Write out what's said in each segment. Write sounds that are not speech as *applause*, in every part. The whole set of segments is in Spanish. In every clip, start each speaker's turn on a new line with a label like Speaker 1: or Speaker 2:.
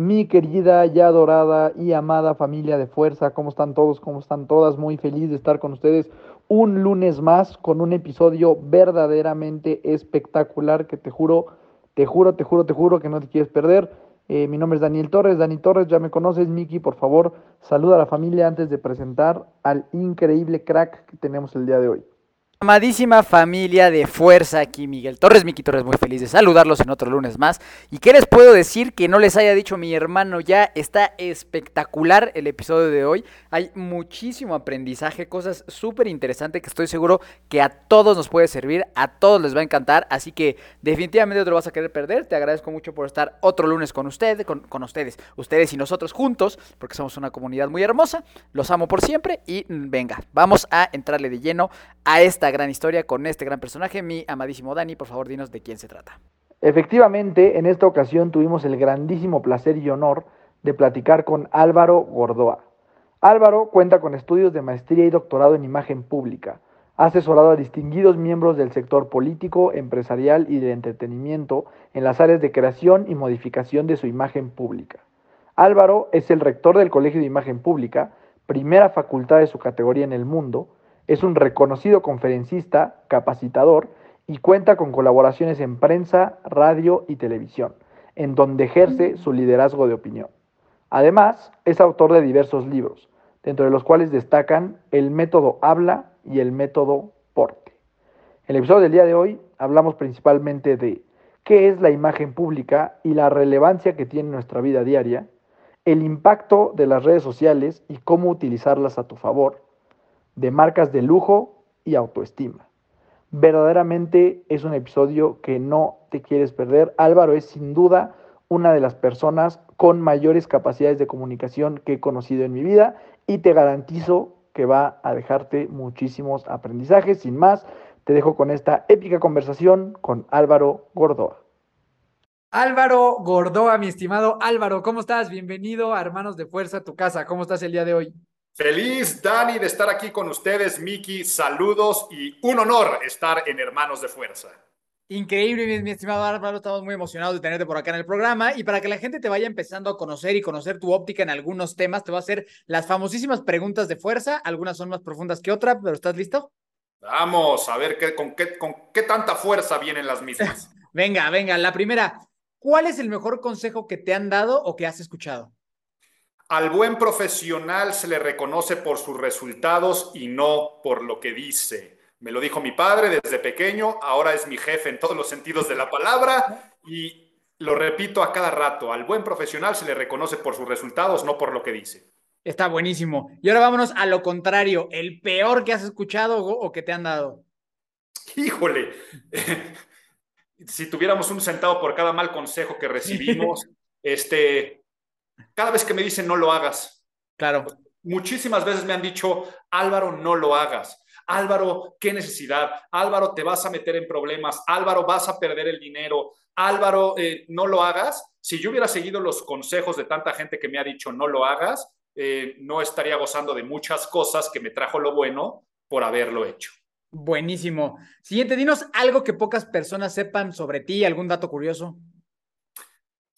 Speaker 1: Mi querida, ya adorada y amada familia de fuerza, ¿cómo están todos? ¿Cómo están todas? Muy feliz de estar con ustedes un lunes más con un episodio verdaderamente espectacular que te juro, te juro, te juro, te juro que no te quieres perder. Eh, mi nombre es Daniel Torres, Dani Torres, ya me conoces, Miki, por favor, saluda a la familia antes de presentar al increíble crack que tenemos el día de hoy.
Speaker 2: Amadísima familia de fuerza aquí, Miguel Torres, Miki Torres, muy feliz de saludarlos en otro lunes más. ¿Y qué les puedo decir que no les haya dicho mi hermano ya? Está espectacular el episodio de hoy. Hay muchísimo aprendizaje, cosas súper interesantes que estoy seguro que a todos nos puede servir, a todos les va a encantar. Así que definitivamente no te lo vas a querer perder. Te agradezco mucho por estar otro lunes con ustedes, con, con ustedes, ustedes y nosotros juntos, porque somos una comunidad muy hermosa. Los amo por siempre y mm, venga, vamos a entrarle de lleno a esta gran historia con este gran personaje, mi amadísimo Dani. Por favor, dinos de quién se trata.
Speaker 1: Efectivamente, en esta ocasión tuvimos el grandísimo placer y honor de platicar con Álvaro Gordoa. Álvaro cuenta con estudios de maestría y doctorado en imagen pública. Ha asesorado a distinguidos miembros del sector político, empresarial y de entretenimiento en las áreas de creación y modificación de su imagen pública. Álvaro es el rector del Colegio de Imagen Pública, primera facultad de su categoría en el mundo, es un reconocido conferencista, capacitador y cuenta con colaboraciones en prensa, radio y televisión, en donde ejerce su liderazgo de opinión. Además, es autor de diversos libros, dentro de los cuales destacan el método habla y el método porte. En el episodio del día de hoy hablamos principalmente de qué es la imagen pública y la relevancia que tiene en nuestra vida diaria, el impacto de las redes sociales y cómo utilizarlas a tu favor, de marcas de lujo y autoestima. Verdaderamente es un episodio que no te quieres perder. Álvaro es sin duda una de las personas con mayores capacidades de comunicación que he conocido en mi vida y te garantizo que va a dejarte muchísimos aprendizajes. Sin más, te dejo con esta épica conversación con Álvaro Gordoa.
Speaker 3: Álvaro Gordoa, mi estimado Álvaro, ¿cómo estás? Bienvenido a Hermanos de Fuerza, tu casa. ¿Cómo estás el día de hoy?
Speaker 4: Feliz, Dani, de estar aquí con ustedes, Miki. Saludos y un honor estar en Hermanos de Fuerza.
Speaker 5: Increíble, mi, mi estimado Álvaro. Estamos muy emocionados de tenerte por acá en el programa. Y para que la gente te vaya empezando a conocer y conocer tu óptica en algunos temas, te voy a hacer las famosísimas preguntas de fuerza. Algunas son más profundas que otras, pero ¿estás listo?
Speaker 4: Vamos a ver qué, con, qué, con qué tanta fuerza vienen las mismas. *laughs*
Speaker 5: venga, venga. La primera, ¿cuál es el mejor consejo que te han dado o que has escuchado?
Speaker 4: Al buen profesional se le reconoce por sus resultados y no por lo que dice. Me lo dijo mi padre desde pequeño, ahora es mi jefe en todos los sentidos de la palabra y lo repito a cada rato. Al buen profesional se le reconoce por sus resultados, no por lo que dice.
Speaker 5: Está buenísimo. Y ahora vámonos a lo contrario, el peor que has escuchado o que te han dado.
Speaker 4: Híjole, *laughs* si tuviéramos un centavo por cada mal consejo que recibimos, *laughs* este, cada vez que me dicen no lo hagas.
Speaker 5: Claro.
Speaker 4: Muchísimas veces me han dicho, Álvaro, no lo hagas. Álvaro, qué necesidad. Álvaro, te vas a meter en problemas. Álvaro, vas a perder el dinero. Álvaro, eh, no lo hagas. Si yo hubiera seguido los consejos de tanta gente que me ha dicho no lo hagas, eh, no estaría gozando de muchas cosas que me trajo lo bueno por haberlo hecho.
Speaker 5: Buenísimo. Siguiente, dinos algo que pocas personas sepan sobre ti, algún dato curioso.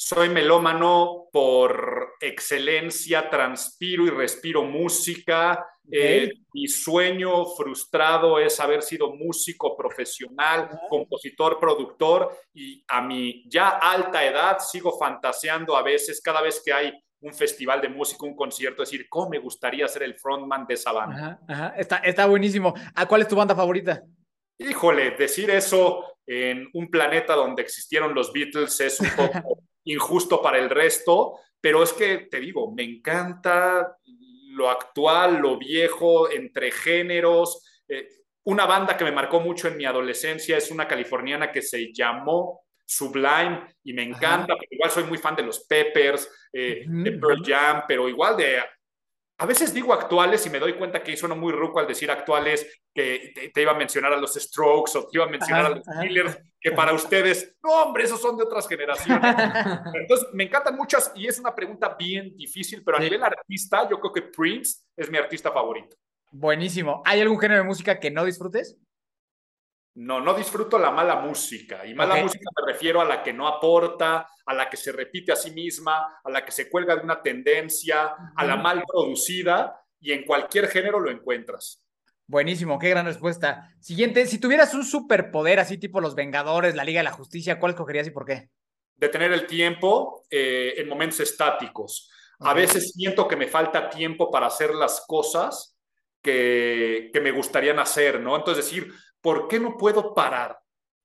Speaker 4: Soy melómano por excelencia, transpiro y respiro música. Eh, mi sueño frustrado es haber sido músico profesional, compositor, productor y a mi ya alta edad sigo fantaseando a veces, cada vez que hay un festival de música, un concierto, decir, ¿cómo me gustaría ser el frontman de esa banda?
Speaker 5: Ajá, ajá. Está, está buenísimo. ¿A cuál es tu banda favorita?
Speaker 4: Híjole, decir eso en un planeta donde existieron los Beatles es un *laughs* poco injusto para el resto, pero es que te digo, me encanta lo actual, lo viejo, entre géneros. Eh, una banda que me marcó mucho en mi adolescencia es una californiana que se llamó Sublime y me encanta, pero igual soy muy fan de los Peppers, eh, de Pearl Jam, pero igual de a veces digo actuales y me doy cuenta que suena muy ruco al decir actuales, que te, iba a mencionar a los Strokes o te iba a mencionar a los Killers, que para ustedes, no, hombre, esos son de otras generaciones. *laughs* Entonces, me encantan muchas y es una pregunta bien difícil, pero a nivel artista, yo creo que Prince es mi artista favorito.
Speaker 5: Buenísimo. ¿Hay algún género de música que no disfrutes?
Speaker 4: No, no disfruto la mala música. Y mala música me refiero a la que no aporta, a la que se repite a sí misma, a la que se cuelga de una tendencia, a la mal producida, y en cualquier género lo encuentras.
Speaker 5: Buenísimo, qué gran respuesta. Siguiente, si tuvieras un superpoder así tipo los Vengadores, la Liga de la Justicia, ¿cuál cogerías y por qué?
Speaker 4: Detener el tiempo eh, en momentos estáticos. A veces siento que me falta tiempo para hacer las cosas que, que me gustarían hacer, ¿no? Entonces decir, ¿por qué no puedo parar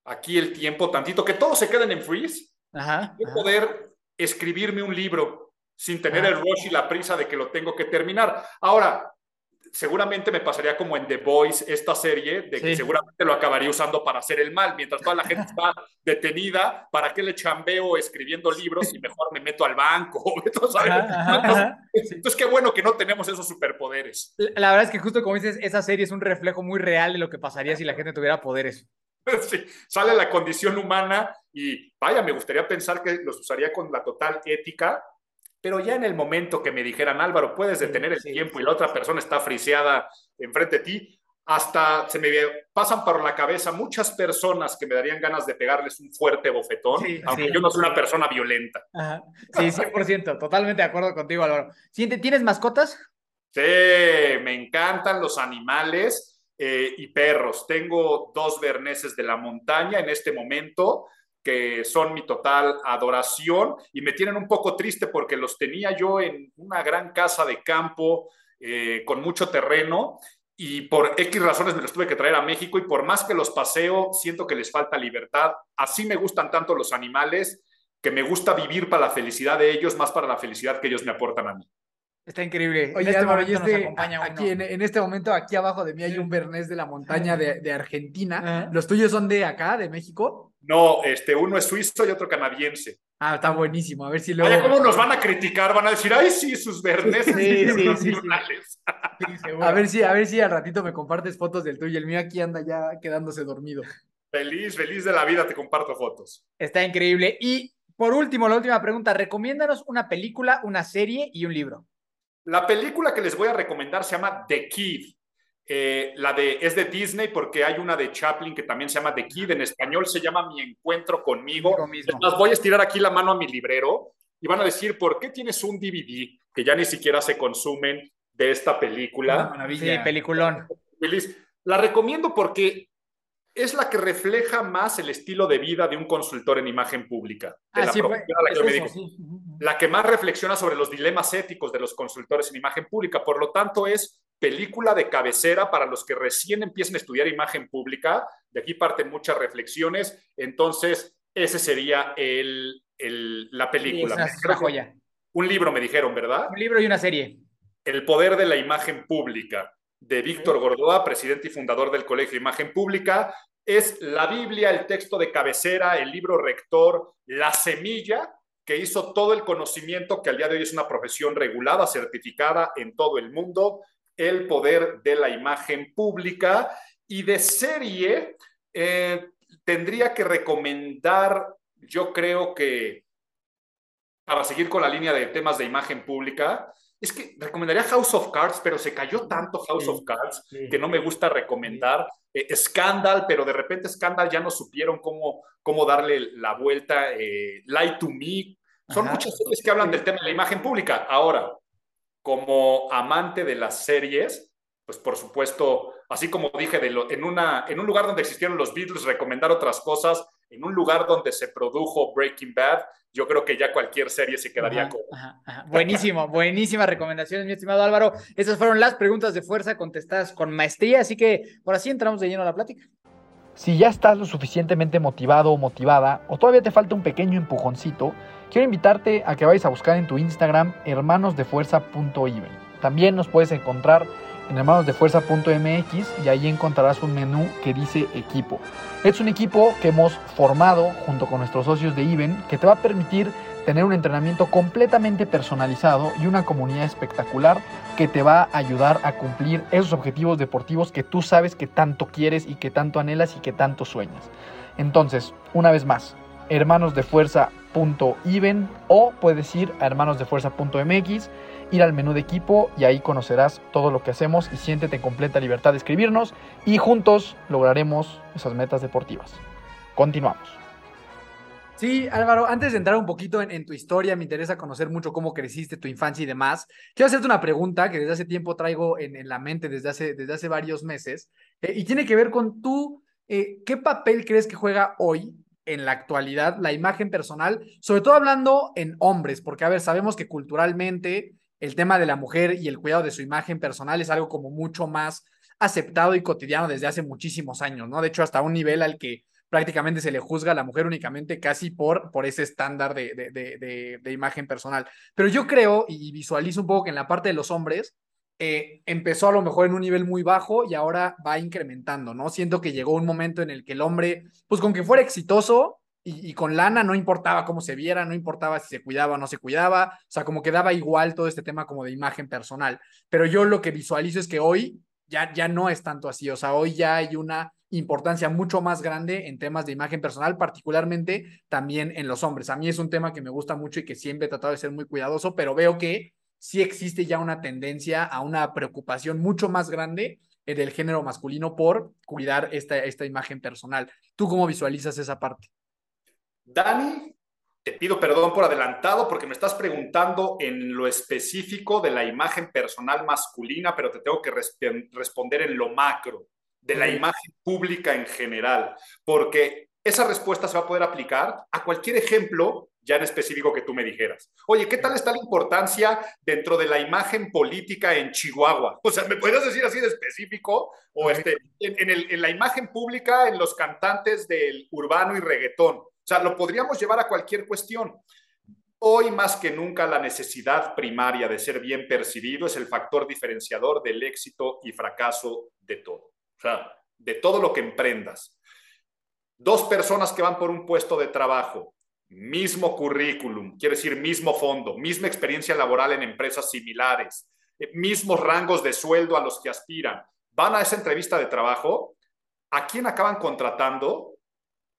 Speaker 4: aquí el tiempo tantito? Que todos se queden en freeze. Ajá, poder escribirme un libro sin tener el rush y la prisa de que lo tengo que terminar. Ahora, seguramente me pasaría como en The Voice, esta serie, de que seguramente lo acabaría usando para hacer el mal, mientras toda la gente está detenida, ¿para qué le chambeo escribiendo libros y mejor me meto al banco? *laughs* Entonces, qué bueno que no tenemos esos superpoderes.
Speaker 5: La verdad es que justo como dices, esa serie es un reflejo muy real de lo que pasaría si la gente tuviera poderes. *laughs*
Speaker 4: Sí, sale la condición humana y vaya, me gustaría pensar que los usaría con la total ética pero ya en el momento que me dijeran, Álvaro, puedes detener el tiempo y la otra persona está friseada enfrente de ti, hasta se me pasan por la cabeza muchas personas que me darían ganas de pegarles un fuerte bofetón, aunque yo no soy una persona violenta.
Speaker 5: Sí, 100%, totalmente de acuerdo contigo, Álvaro. ¿Tienes mascotas?
Speaker 4: Sí, me encantan los animales eh, y perros. Tengo dos berneses de la montaña en este momento que son mi total adoración y me tienen un poco triste porque los tenía yo en una gran casa de campo eh, con mucho terreno y por X razones me los tuve que traer a México y por más que los paseo, siento que les falta libertad. Así me gustan tanto los animales que me gusta vivir para la felicidad de ellos más para la felicidad que ellos me aportan a mí.
Speaker 5: Está increíble.
Speaker 3: Oye, este momento nos este, acompaña aquí en, este momento, aquí abajo de mí hay un Bernés de la montaña de, Argentina. ¿Los tuyos son de acá, de México?
Speaker 4: No, este, uno es suizo y otro canadiense.
Speaker 3: Ah, está buenísimo. A ver si luego.
Speaker 4: Oye, ¿cómo nos van a criticar? Van a decir, ay, sí, sus Berneses sí, sí, sí, *laughs*
Speaker 3: a ver si, a ver si al ratito me compartes fotos del tuyo. El mío aquí anda ya quedándose dormido.
Speaker 4: Feliz, feliz de la vida, te comparto fotos.
Speaker 5: Está increíble. Y por último, la última pregunta, recomiéndanos una película, una serie y un libro.
Speaker 4: La película que les voy a recomendar se llama The Kid. Eh, la de, es de Disney porque hay una de Chaplin que también se llama The Kid. En español se llama Mi Encuentro conmigo. Las voy a estirar aquí la mano a mi librero y van a decir, ¿por qué tienes un DVD que ya ni siquiera se consumen de esta película?
Speaker 5: Sí, peliculón.
Speaker 4: La recomiendo porque es la que refleja más el estilo de vida de un consultor en imagen pública. la, la que más reflexiona sobre los dilemas éticos de los consultores en imagen pública. Por lo tanto, es película de cabecera para los que recién empiezan a estudiar imagen pública. De aquí parten muchas reflexiones. Entonces, ese sería el, la película. Un libro me dijeron, ¿verdad?
Speaker 5: Un libro y una serie.
Speaker 4: El poder de la imagen pública, de Víctor Gordoa, presidente y fundador del Colegio de Imagen Pública. Es la Biblia, el texto de cabecera, el libro rector, la semilla que hizo todo el conocimiento que al día de hoy es una profesión regulada, certificada en todo el mundo el poder de la imagen pública y de serie eh, tendría que recomendar, yo creo que para seguir con la línea de temas de imagen pública, es que recomendaría House of Cards, pero se cayó tanto House of Cards que no me gusta recomendar. Eh, Scandal, pero de repente Scandal ya no supieron cómo, cómo darle la vuelta. Eh, Lie to Me. Son muchas series que hablan del tema de la imagen pública. Ahora, como amante de las series, pues por supuesto, así como dije, de en, una, en un lugar donde existieron los Beatles, recomendar otras cosas, en un lugar donde se produjo Breaking Bad, yo creo que ya cualquier serie se quedaría con.
Speaker 5: Buenísimo, *laughs* buenísimas recomendaciones, mi estimado Álvaro. Esas fueron las preguntas de fuerza contestadas con maestría, así que por así entramos de lleno a la plática.
Speaker 1: Si ya estás lo suficientemente motivado o motivada, o todavía te falta un pequeño empujoncito, quiero invitarte a que vayas a buscar en tu Instagram hermanosdefuerza.even. También nos puedes encontrar en hermanosdefuerza.mx y ahí encontrarás un menú que dice equipo. Es un equipo que hemos formado junto con nuestros socios de IBEN que te va a permitir tener un entrenamiento completamente personalizado y una comunidad espectacular que te va a ayudar a cumplir esos objetivos deportivos que tú sabes que tanto quieres y que tanto anhelas y que tanto sueñas. Entonces, una vez más, hermanosdefuerza.iven o puedes ir a hermanosdefuerza.mx, ir al menú de equipo y ahí conocerás todo lo que hacemos y siéntete en completa libertad de escribirnos y juntos lograremos esas metas deportivas. Continuamos.
Speaker 3: Sí, Álvaro, antes de entrar un poquito en, tu historia, me interesa conocer mucho cómo creciste, tu infancia y demás. Quiero hacerte una pregunta que desde hace tiempo traigo en, la mente, desde hace, desde hace varios meses, eh, y tiene que ver con tú, eh, ¿qué papel crees que juega hoy en la actualidad la imagen personal, sobre todo hablando en hombres, porque a ver, sabemos que culturalmente el tema de la mujer y el cuidado de su imagen personal es algo como mucho más aceptado y cotidiano desde hace muchísimos años, ¿no? De hecho, hasta un nivel al que prácticamente se le juzga a la mujer únicamente casi por, por ese estándar de, de, imagen personal. Pero yo creo y visualizo un poco que en la parte de los hombres eh, empezó a lo mejor en un nivel muy bajo y ahora va incrementando, ¿no? Siento que llegó un momento en el que el hombre, pues con que fuera exitoso y, con lana, no importaba cómo se viera, no importaba si se cuidaba o no se cuidaba, o sea, como que daba igual todo este tema como de imagen personal. Pero yo lo que visualizo es que hoy ya, ya no es tanto así, o sea, hoy ya hay una importancia mucho más grande en temas de imagen personal, particularmente también en los hombres. A mí es un tema que me gusta mucho y que siempre he tratado de ser muy cuidadoso, pero veo que sí existe ya una tendencia a una preocupación mucho más grande del género masculino por cuidar esta, esta imagen personal. ¿Tú cómo visualizas esa parte?
Speaker 4: Dani, te pido perdón por adelantado porque me estás preguntando en lo específico de la imagen personal masculina, pero te tengo que responder en lo macro de la imagen pública en general, porque esa respuesta se va a poder aplicar a cualquier ejemplo ya en específico que tú me dijeras. Oye, ¿qué tal está la importancia dentro de la imagen política en Chihuahua? O sea, ¿me puedes decir así de específico? O este, en, en la imagen pública, en los cantantes del urbano y reggaetón. O sea, lo podríamos llevar a cualquier cuestión. Hoy más que nunca la necesidad primaria de ser bien percibido es el factor diferenciador del éxito y fracaso de todo. O sea, de todo lo que emprendas. Dos personas que van por un puesto de trabajo, mismo currículum, quiere decir mismo fondo, misma experiencia laboral en empresas similares, eh, mismos rangos de sueldo a los que aspiran, van a esa entrevista de trabajo, ¿a quién acaban contratando?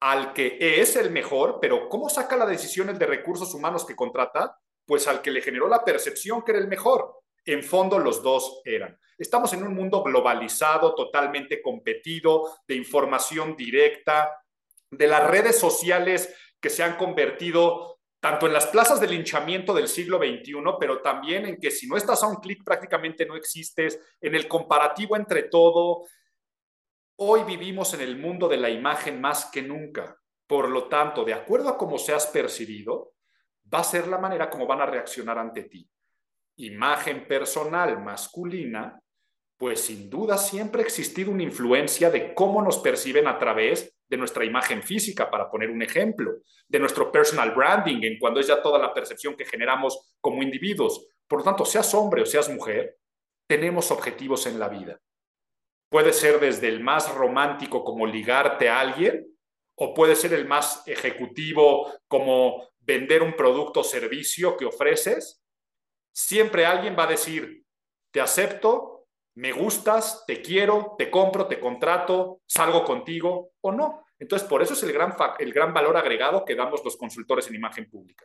Speaker 4: Al que es el mejor, pero ¿cómo saca la decisión el de recursos humanos que contrata? Pues al que le generó la percepción que era el mejor. En fondo los dos eran. Estamos en un mundo globalizado, totalmente competido, de información directa, de las redes sociales que se han convertido tanto en las plazas de linchamiento del siglo XXI, pero también en que si no estás a un clic prácticamente no existes, en el comparativo entre todo. Hoy vivimos en el mundo de la imagen más que nunca. Por lo tanto, de acuerdo a cómo seas percibido, va a ser la manera como van a reaccionar ante ti. Imagen personal masculina pues sin duda siempre ha existido una influencia de cómo nos perciben a través de nuestra imagen física, para poner un ejemplo, de nuestro personal branding, en cuando es ya toda la percepción que generamos como individuos. Por lo tanto, seas hombre o seas mujer, tenemos objetivos en la vida. Puede ser desde el más romántico como ligarte a alguien, o puede ser el más ejecutivo como vender un producto o servicio que ofreces. Siempre alguien va a decir, te acepto, me gustas, te quiero, te compro, te contrato, salgo contigo o no. Entonces, por eso es el gran, el gran valor agregado que damos los consultores en imagen pública.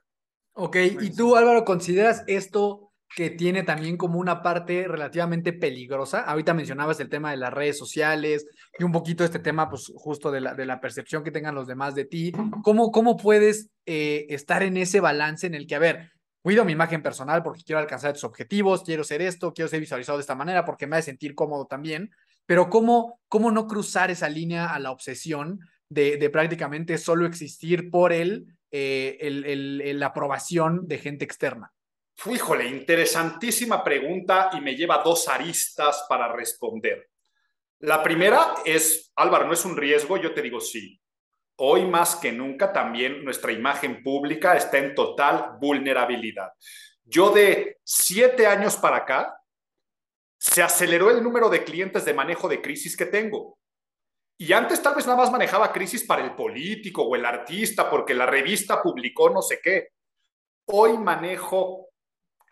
Speaker 3: Ok, y tú Álvaro, ¿consideras esto que tiene también como una parte relativamente peligrosa? Ahorita mencionabas el tema de las redes sociales y un poquito este tema, pues justo de la, de la percepción que tengan los demás de ti. ¿Cómo, cómo puedes eh, estar en ese balance en el que, a ver, cuido mi imagen personal porque quiero alcanzar estos objetivos, quiero ser esto, quiero ser visualizado de esta manera porque me hace sentir cómodo también, pero ¿cómo, cómo no cruzar esa línea a la obsesión de, de prácticamente solo existir por él eh, el, el, la aprobación de gente externa?
Speaker 4: Híjole, interesantísima pregunta y me lleva dos aristas para responder. La primera es, Álvaro, ¿no es un riesgo? Yo te digo sí hoy más que nunca también nuestra imagen pública está en total vulnerabilidad. Yo de siete años para acá se aceleró el número de clientes de manejo de crisis que tengo. Y antes tal vez nada más manejaba crisis para el político o el artista porque la revista publicó no sé qué. Hoy manejo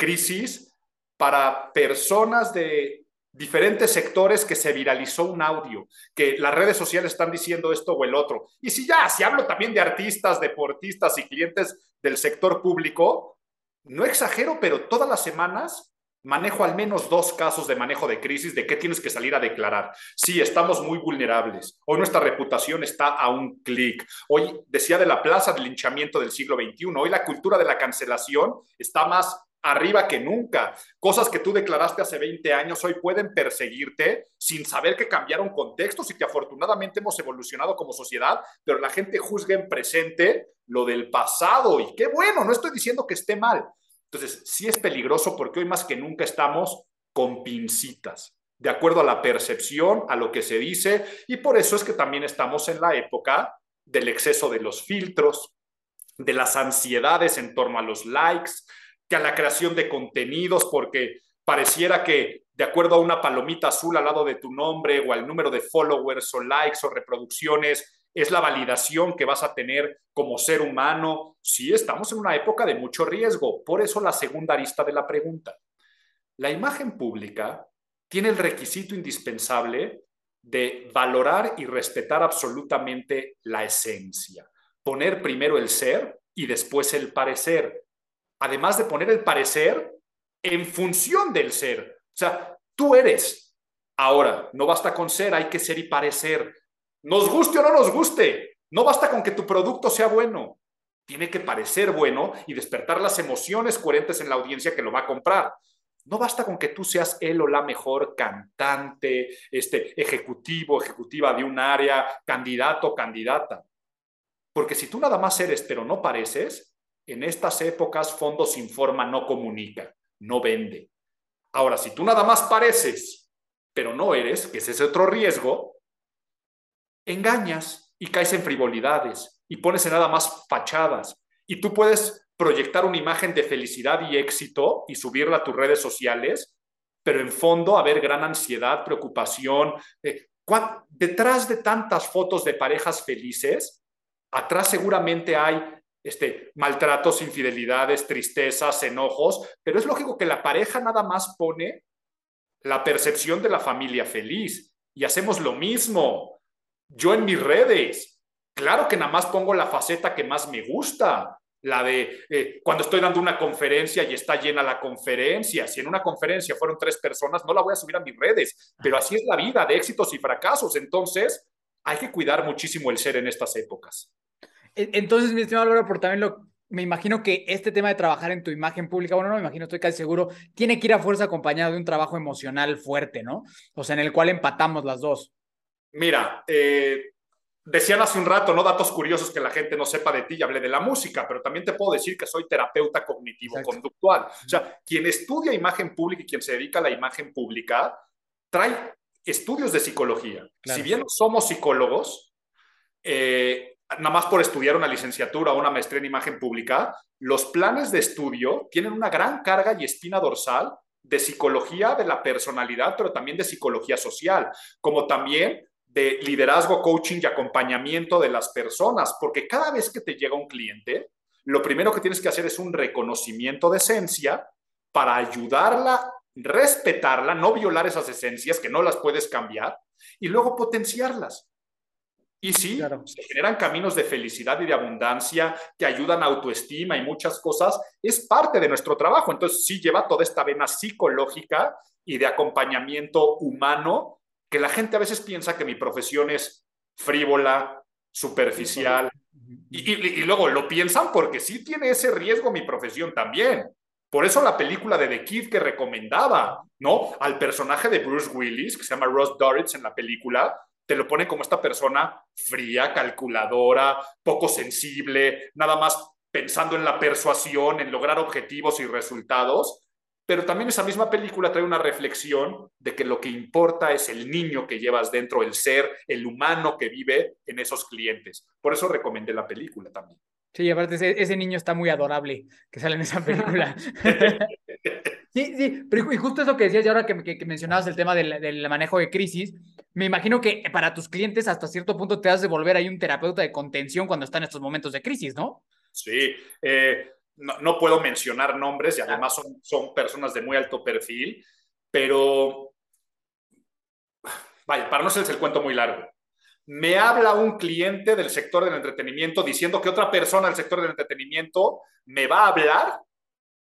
Speaker 4: crisis para personas de diferentes sectores que se viralizó un audio, que las redes sociales están diciendo esto o el otro. Y si ya, si hablo también de artistas, deportistas y clientes del sector público, no exagero, pero todas las semanas manejo al menos dos casos de manejo de crisis de qué tienes que salir a declarar. Sí, estamos muy vulnerables. Hoy nuestra reputación está a un clic. Hoy decía de la plaza del linchamiento del siglo XXI. Hoy la cultura de la cancelación está más arriba que nunca. Cosas que tú declaraste hace 20 años hoy pueden perseguirte sin saber que cambiaron contextos y que afortunadamente hemos evolucionado como sociedad, pero la gente juzga en presente lo del pasado y qué bueno, no estoy diciendo que esté mal, entonces, sí es peligroso porque hoy más que nunca estamos con pincitas, de acuerdo a la percepción, a lo que se dice, y por eso es que también estamos en la época del exceso de los filtros, de las ansiedades en torno a los likes, que a la creación de contenidos, porque pareciera que de acuerdo a una palomita azul al lado de tu nombre o al número de followers o likes o reproducciones, es la validación que vas a tener como ser humano. Sí, estamos en una época de mucho riesgo. Por eso la segunda arista de la pregunta. La imagen pública tiene el requisito indispensable de valorar y respetar absolutamente la esencia. Poner primero el ser y después el parecer. Además de poner el parecer en función del ser. O sea, tú eres. Ahora, no basta con ser, hay que ser y parecer. Nos guste o no nos guste, no basta con que tu producto sea bueno. Tiene que parecer bueno y despertar las emociones coherentes en la audiencia que lo va a comprar. No basta con que tú seas él o la mejor cantante, este, ejecutivo, ejecutiva de un área, candidato, candidata. Porque si tú nada más eres pero no pareces, en estas épocas Fondo sin forma no comunica, no vende. Ahora, si tú nada más pareces pero no eres, que ese es otro riesgo, engañas y caes en frivolidades y pones en nada más fachadas. Y tú puedes proyectar una imagen de felicidad y éxito y subirla a tus redes sociales, pero en fondo haber gran ansiedad, preocupación. Eh, detrás de tantas fotos de parejas felices, atrás seguramente hay este, maltratos, infidelidades, tristezas, enojos, pero es lógico que la pareja nada más pone la percepción de la familia feliz y hacemos lo mismo. Yo en mis redes, claro que nada más pongo la faceta que más me gusta, la de eh, cuando estoy dando una conferencia y está llena la conferencia. Si en una conferencia fueron tres personas, no la voy a subir a mis redes, pero así es la vida de éxitos y fracasos. Entonces, hay que cuidar muchísimo el ser en estas épocas.
Speaker 5: E, entonces, mi estimado Álvaro, por también lo, me imagino que este tema de trabajar en tu imagen pública, bueno, no me imagino, estoy casi seguro, tiene que ir a fuerza acompañado de un trabajo emocional fuerte, ¿no? O sea, en el cual empatamos las dos.
Speaker 4: Mira, eh, decían hace un rato, ¿no? Datos curiosos que la gente no sepa de ti, y hablé de la música, pero también te puedo decir que soy terapeuta cognitivo-conductual. O sea, quien estudia imagen pública y quien se dedica a la imagen pública, trae estudios de psicología. Si bien somos psicólogos, eh, nada más por estudiar una licenciatura o una maestría en imagen pública, los planes de estudio tienen una gran carga y espina dorsal de psicología de la personalidad, pero también de psicología social, como también de liderazgo, coaching y acompañamiento de las personas, porque cada vez que te llega un cliente, lo primero que tienes que hacer es un reconocimiento de esencia para ayudarla, respetarla, no violar esas esencias que no las puedes cambiar y luego potenciarlas. Y sí, se generan caminos de felicidad y de abundancia que ayudan a autoestima y muchas cosas. Es parte de nuestro trabajo. Entonces, sí lleva toda esta vena psicológica y de acompañamiento humano que la gente a veces piensa que mi profesión es frívola, superficial, y, luego lo piensan porque sí tiene ese riesgo mi profesión también. Por eso la película de The Kid que recomendaba, ¿no? Al personaje de Bruce Willis, que se llama Ross Doritz en la película, te lo pone como esta persona fría, calculadora, poco sensible, nada más pensando en la persuasión, en lograr objetivos y resultados, pero también esa misma película trae una reflexión de que lo que importa es el niño que llevas dentro, el ser, el humano que vive en esos clientes. Por eso recomendé la película también.
Speaker 5: Sí, aparte ese, ese niño está muy adorable que sale en esa *laughs* película. Sí, sí, pero y justo eso que decías y ahora que, que, que mencionabas el tema del, del, manejo de crisis, me imagino que para tus clientes hasta cierto punto te has de volver ahí un terapeuta de contención cuando están en estos momentos de crisis, ¿no?
Speaker 4: Sí, eh, no, no, puedo mencionar nombres y además son, son personas de muy alto perfil, pero vaya, para no ser el cuento muy largo. Me habla un cliente del sector del entretenimiento diciendo que otra persona del sector del entretenimiento me va a hablar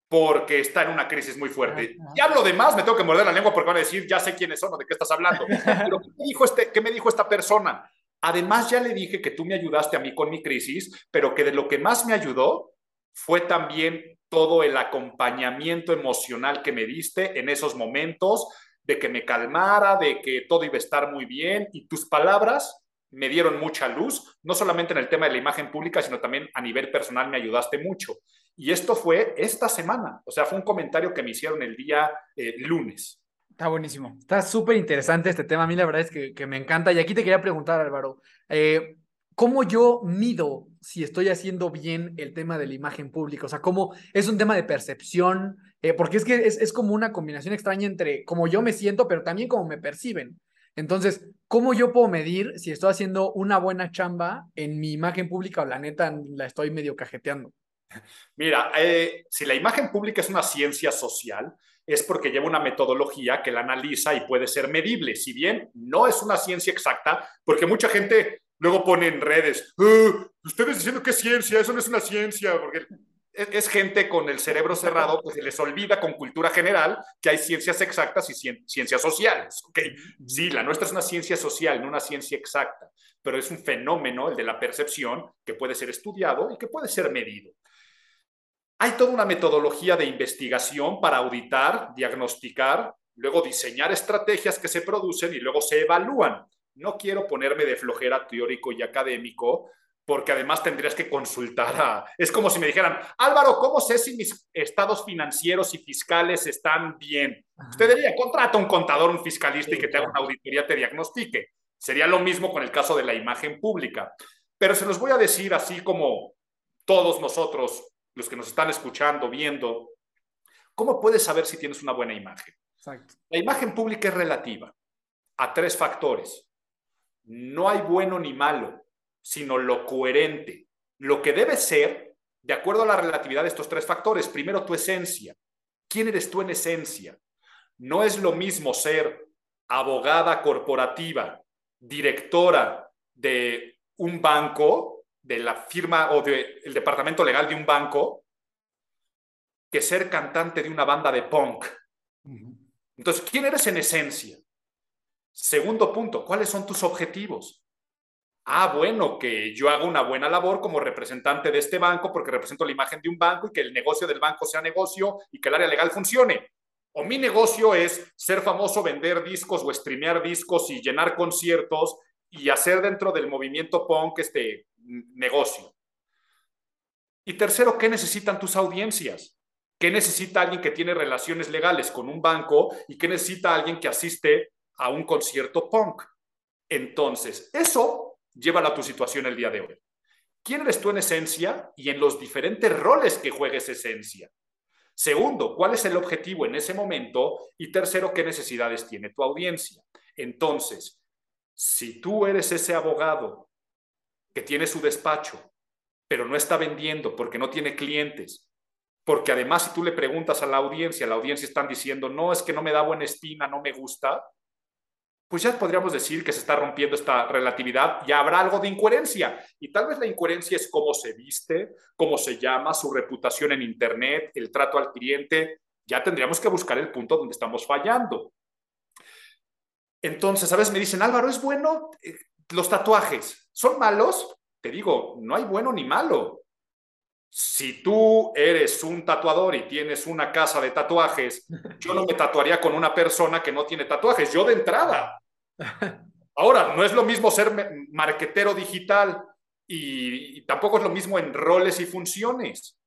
Speaker 4: porque está en una crisis muy fuerte. Y hablo de más, me tengo que morder la lengua porque van a decir, ya sé quiénes son o de qué estás hablando. *laughs* Pero ¿qué me dijo, este, qué me dijo esta persona? Además, ya le dije que tú me ayudaste a mí con mi crisis, pero que de lo que más me ayudó fue también todo el acompañamiento emocional que me diste en esos momentos, de que me calmara, de que todo iba a estar muy bien y tus palabras me dieron mucha luz, no solamente en el tema de la imagen pública, sino también a nivel personal me ayudaste mucho. Y esto fue esta semana, o sea, fue un comentario que me hicieron el día eh, lunes.
Speaker 3: Está buenísimo. Está súper interesante este tema. A mí la verdad es que, me encanta. Y aquí te quería preguntar, Álvaro, eh, ¿cómo yo mido si estoy haciendo bien el tema de la imagen pública? O sea, ¿cómo es un tema de percepción? Eh, porque es que es como una combinación extraña entre cómo yo me siento, pero también cómo me perciben. Entonces, ¿cómo yo puedo medir si estoy haciendo una buena chamba en mi imagen pública o la neta la estoy medio cajeteando?
Speaker 4: Mira, eh, si la imagen pública es una ciencia social, es porque lleva una metodología que la analiza y puede ser medible. Si bien no es una ciencia exacta, porque mucha gente luego pone en redes, oh, ustedes diciendo que es ciencia, eso no es una ciencia, porque es, es, gente con el cerebro cerrado que se les olvida con cultura general que hay ciencias exactas y ciencias sociales. Okay. Sí, la nuestra es una ciencia social, no una ciencia exacta, pero es un fenómeno, el de la percepción, que puede ser estudiado y que puede ser medido. Hay toda una metodología de investigación para auditar, diagnosticar, luego diseñar estrategias que se producen y luego se evalúan. No quiero ponerme de flojera teórico y académico, porque además tendrías que consultar a... Es como si me dijeran, Álvaro, ¿cómo sé si mis estados financieros y fiscales están bien? Usted diría, contrata un contador, un fiscalista y que te haga una auditoría, te diagnostique. Sería lo mismo con el caso de la imagen pública. Pero se los voy a decir así como todos nosotros los que nos están escuchando, viendo, ¿cómo puedes saber si tienes una buena imagen?
Speaker 3: Exacto.
Speaker 4: La imagen pública es relativa a tres factores. No hay bueno ni malo, sino lo coherente. Lo que debe ser, de acuerdo a la relatividad de estos tres factores, primero tu esencia. ¿Quién eres tú en esencia? No es lo mismo ser abogada corporativa, directora de un banco, de la firma o del de departamento legal de un banco que ser cantante de una banda de punk. Entonces, ¿quién eres en esencia? Segundo punto, ¿cuáles son tus objetivos? Ah, bueno, que yo haga una buena labor como representante de este banco porque represento la imagen de un banco y que el negocio del banco sea negocio y que el área legal funcione. O mi negocio es ser famoso, vender discos o streamear discos y llenar conciertos y hacer dentro del movimiento punk este negocio. Y tercero, ¿qué necesitan tus audiencias? ¿Qué necesita alguien que tiene relaciones legales con un banco y qué necesita alguien que asiste a un concierto punk? Entonces, eso llévala a tu situación el día de hoy. ¿Quién eres tú en esencia y en los diferentes roles que juegues esencia? Segundo, ¿cuál es el objetivo en ese momento? Y tercero, ¿qué necesidades tiene tu audiencia? Entonces, si tú eres ese abogado que tiene su despacho, pero no está vendiendo porque no tiene clientes, porque además si tú le preguntas a la audiencia, la audiencia están diciendo, no, es que no me da buena estima, no me gusta, pues ya podríamos decir que se está rompiendo esta relatividad y habrá algo de incoherencia. Y tal vez la incoherencia es cómo se viste, cómo se llama, su reputación en Internet, el trato al cliente. Ya tendríamos que buscar el punto donde estamos fallando. Entonces, a veces me dicen, Álvaro, ¿es bueno eh, los tatuajes? ¿Son malos? Te digo, no hay bueno ni malo. Si tú eres un tatuador y tienes una casa de tatuajes, yo no me tatuaría con una persona que no tiene tatuajes, yo de entrada. *laughs* Ahora, no es lo mismo ser marquetero digital y, y tampoco es lo mismo en roles y funciones.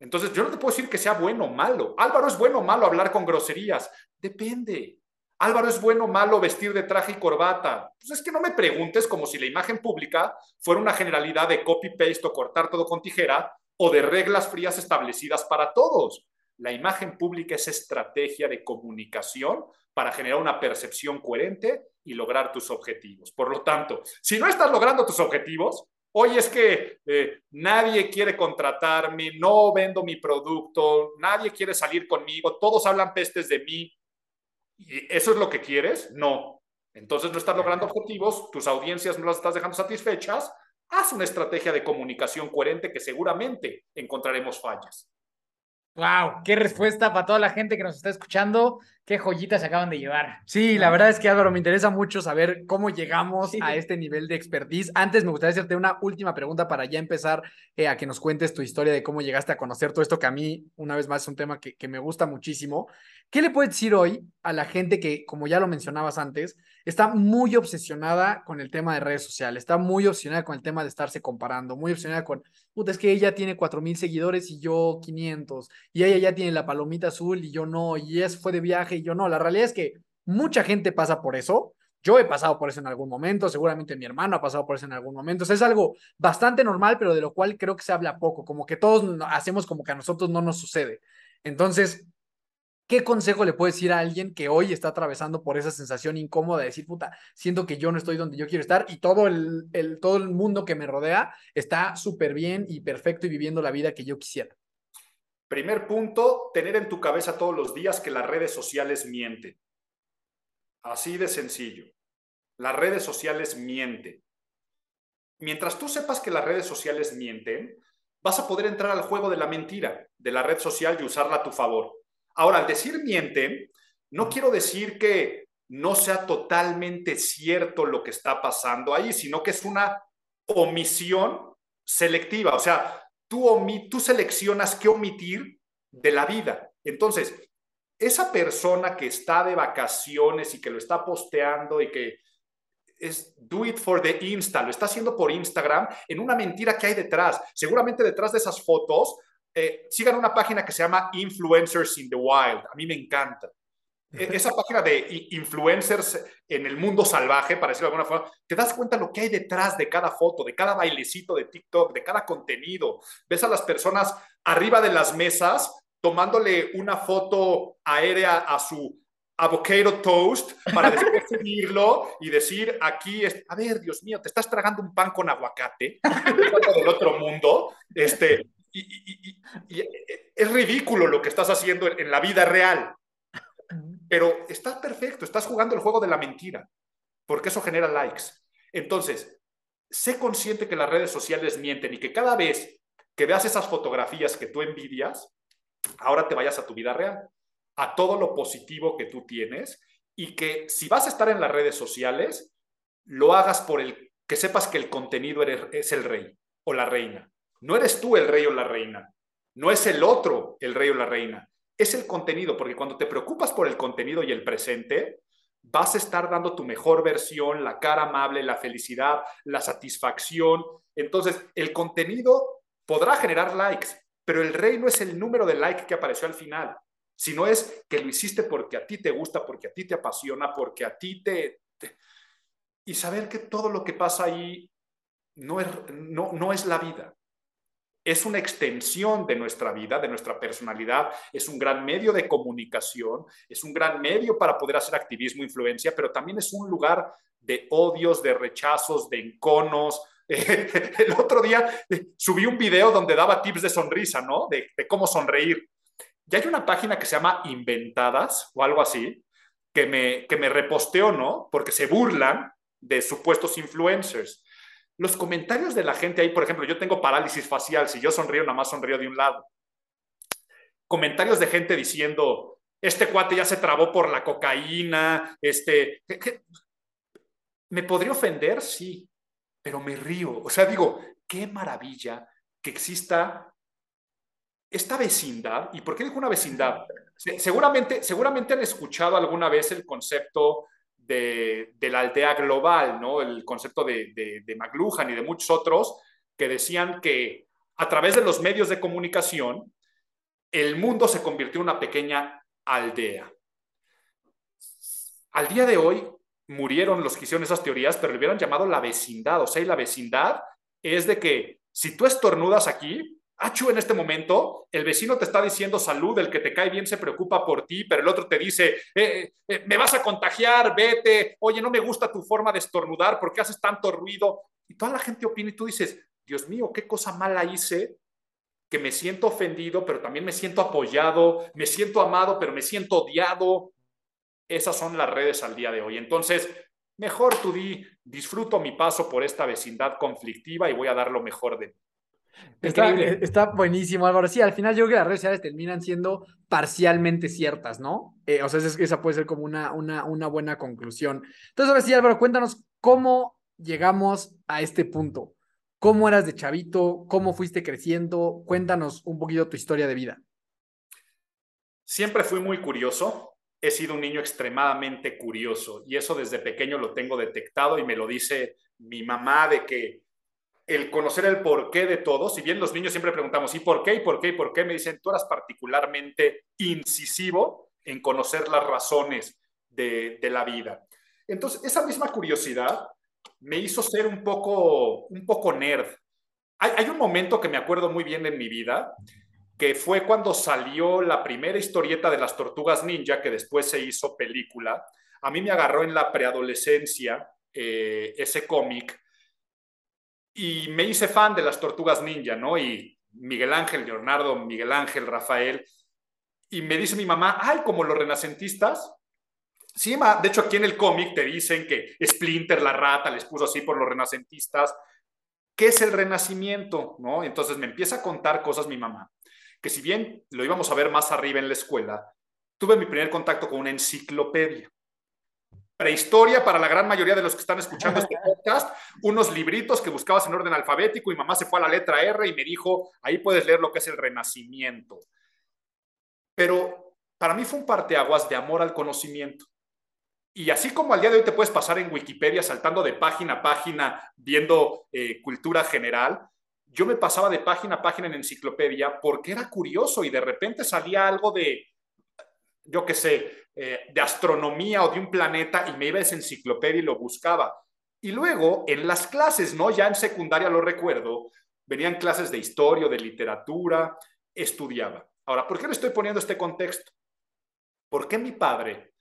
Speaker 4: Entonces, yo no te puedo decir que sea bueno o malo. Álvaro, ¿es bueno o malo hablar con groserías? Depende. Álvaro, ¿es bueno o malo vestir de traje y corbata? Pues es que no me preguntes como si la imagen pública fuera una generalidad de copy-paste o cortar todo con tijera o de reglas frías establecidas para todos. La imagen pública es estrategia de comunicación para generar una percepción coherente y lograr tus objetivos. Por lo tanto, si no estás logrando tus objetivos, hoy es que eh, nadie quiere contratarme, no vendo mi producto, nadie quiere salir conmigo, todos hablan pestes de mí. ¿Y eso es lo que quieres? No. Entonces no estás logrando objetivos, tus audiencias no las estás dejando satisfechas. Haz una estrategia de comunicación coherente que seguramente encontraremos fallas.
Speaker 5: Wow, qué respuesta para toda la gente que nos está escuchando. Qué joyitas se acaban de llevar.
Speaker 3: Sí, la verdad es que Álvaro, me interesa mucho saber cómo llegamos a este nivel de expertise. Antes me gustaría hacerte una última pregunta para ya empezar eh, a que nos cuentes tu historia de cómo llegaste a conocer todo esto que a mí, una vez más, es un tema que, que me gusta muchísimo. ¿Qué le puedes decir hoy a la gente que, como ya lo mencionabas antes, está muy obsesionada con el tema de redes sociales, está muy obsesionada con el tema de estarse comparando, muy obsesionada con, puta, es que ella tiene cuatro mil seguidores y yo 500, y ella ya tiene la palomita azul y yo no, y ella fue de viaje y yo no. La realidad es que mucha gente pasa por eso. Yo he pasado por eso en algún momento, seguramente mi hermano ha pasado por eso en algún momento. Es algo bastante normal, pero de lo cual creo que se habla poco, como que todos hacemos como que a nosotros no nos sucede. Entonces, ¿Qué consejo le puedes decir a alguien que hoy está atravesando por esa sensación incómoda de decir, puta, siento que yo no estoy donde yo quiero estar y todo el, el todo el mundo que me rodea está súper bien y perfecto y viviendo la vida que yo quisiera?
Speaker 4: Primer punto, tener en tu cabeza todos los días que las redes sociales mienten. Así de sencillo. Las redes sociales mienten. Mientras tú sepas que las redes sociales mienten, vas a poder entrar al juego de la mentira de la red social y usarla a tu favor. Ahora, al decir mienten, no quiero decir que no sea totalmente cierto lo que está pasando ahí, sino que es una omisión selectiva. O sea, tú, tú seleccionas qué omitir de la vida. Entonces, esa persona que está de vacaciones y que lo está posteando y que es do it for the Insta, lo está haciendo por Instagram, en una mentira que hay detrás. Seguramente detrás de esas fotos eh, sigan una página que se llama Influencers in the Wild. A mí me encanta. E, esa página de influencers en el mundo salvaje, para decirlo de alguna forma, te das cuenta lo que hay detrás de cada foto, de cada bailecito de TikTok, de cada contenido. Ves a las personas arriba de las mesas tomándole una foto aérea a su avocado toast para después *laughs* subirlo y decir aquí, a ver, Dios mío, te estás tragando un pan con aguacate del otro mundo. Este, y, es ridículo lo que estás haciendo en, la vida real. Pero estás perfecto, estás jugando el juego de la mentira, porque eso genera likes. Entonces, sé consciente que las redes sociales mienten y que cada vez que veas esas fotografías que tú envidias, ahora te vayas a tu vida real, a todo lo positivo que tú tienes y que si vas a estar en las redes sociales, lo hagas por el que sepas que el contenido es el rey o la reina. No eres tú el rey o la reina, no es el otro el rey o la reina, es el contenido, porque cuando te preocupas por el contenido y el presente, vas a estar dando tu mejor versión, la cara amable, la felicidad, la satisfacción. Entonces, el contenido podrá generar likes, pero el rey no es el número de likes que apareció al final, sino es que lo hiciste porque a ti te gusta, porque a ti te apasiona, porque a ti te... Y saber que todo lo que pasa ahí no es, no, no es la vida es una extensión de nuestra vida, de nuestra personalidad, es un gran medio de comunicación, es un gran medio para poder hacer activismo, influencia, pero también es un lugar de odios, de rechazos, de enconos. *laughs* El otro día eh, subí un video donde daba tips de sonrisa, ¿no? De, cómo sonreír. Y hay una página que se llama Inventadas o algo así, que me, que me reposteó, ¿no? Porque se burlan de supuestos influencers los comentarios de la gente ahí, por ejemplo, yo tengo parálisis facial, si yo sonrío, nada más sonrío de un lado. Comentarios de gente diciendo, este cuate ya se trabó por la cocaína, este... ¿Me podría ofender? Sí, pero me río. O sea, digo, qué maravilla que exista esta vecindad. ¿Y por qué digo una vecindad? Seguramente, seguramente han escuchado alguna vez el concepto de, la aldea global, ¿no? El concepto de, de, McLuhan y de muchos otros que decían que a través de los medios de comunicación, el mundo se convirtió en una pequeña aldea. Al día de hoy murieron los que hicieron esas teorías, pero le hubieran llamado la vecindad. O sea, y la vecindad es de que si tú estornudas aquí, Achu, en este momento, el vecino te está diciendo salud, el que te cae bien se preocupa por ti, pero el otro te dice, eh, eh, me vas a contagiar, vete, oye, no me gusta tu forma de estornudar, ¿por qué haces tanto ruido? Y toda la gente opina y tú dices, Dios mío, qué cosa mala hice, que me siento ofendido, pero también me siento apoyado, me siento amado, pero me siento odiado. Esas son las redes al día de hoy. Entonces, mejor tú di, disfruto mi paso por esta vecindad conflictiva y voy a dar lo mejor de mí.
Speaker 3: Está, eh, está, buenísimo, Álvaro. Sí, al final yo creo que las redes sociales terminan siendo parcialmente ciertas, ¿no? Eh, o sea, esa puede ser como una, una, una buena conclusión. Entonces, ahora sí, Álvaro, cuéntanos cómo llegamos a este punto. ¿Cómo eras de chavito? ¿Cómo fuiste creciendo? Cuéntanos un poquito tu historia de vida.
Speaker 4: Siempre fui muy curioso. He sido un niño extremadamente curioso y eso desde pequeño lo tengo detectado y me lo dice mi mamá de que el conocer el porqué de todo, si bien los niños siempre preguntamos, ¿y por qué? ¿y por qué? ¿y por qué? Me dicen, tú eras particularmente incisivo en conocer las razones de, la vida. Entonces, esa misma curiosidad me hizo ser un poco, un poco nerd. Hay, hay, un momento que me acuerdo muy bien en mi vida, que fue cuando salió la primera historieta de las tortugas ninja, que después se hizo película. A mí me agarró en la preadolescencia eh, ese cómic y me hice fan de las tortugas ninja, ¿no? Y Miguel Ángel, Leonardo, Miguel Ángel, Rafael. Y me dice mi mamá, ay, como los renacentistas. Sí, ma, de hecho aquí en el cómic te dicen que Splinter, la rata, les puso así por los renacentistas. ¿Qué es el renacimiento? ¿No? Entonces me empieza a contar cosas mi mamá, que si bien lo íbamos a ver más arriba en la escuela, tuve mi primer contacto con una enciclopedia prehistoria para la gran mayoría de los que están escuchando este podcast, unos libritos que buscabas en orden alfabético y mamá se fue a la letra R y me dijo, ahí puedes leer lo que es el renacimiento. Pero para mí fue un parteaguas de amor al conocimiento. Y así como al día de hoy te puedes pasar en Wikipedia saltando de página a página viendo eh, cultura general, yo me pasaba de página a página en enciclopedia porque era curioso y de repente salía algo de, yo qué sé, eh, de astronomía o de un planeta y me iba a esa enciclopedia y lo buscaba. Y luego, en las clases, ¿no? Ya en secundaria lo recuerdo, venían clases de historia, de literatura, estudiaba. Ahora, ¿por qué le estoy poniendo este contexto? ¿Por qué mi padre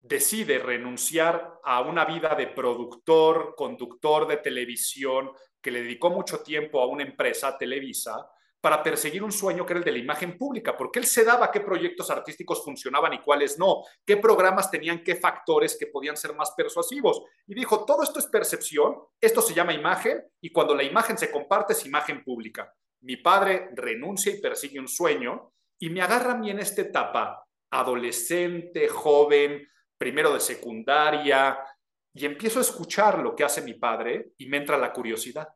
Speaker 4: decide renunciar a una vida de productor, conductor de televisión, que le dedicó mucho tiempo a una empresa, Televisa, para perseguir un sueño que era el de la imagen pública, porque él se daba qué proyectos artísticos funcionaban y cuáles no, qué programas tenían qué factores que podían ser más persuasivos. Y dijo, todo esto es percepción, esto se llama imagen, y cuando la imagen se comparte es imagen pública. Mi padre renuncia y persigue un sueño, y me agarra a mí en esta etapa, adolescente, joven, primero de secundaria, y empiezo a escuchar lo que hace mi padre y me entra la curiosidad.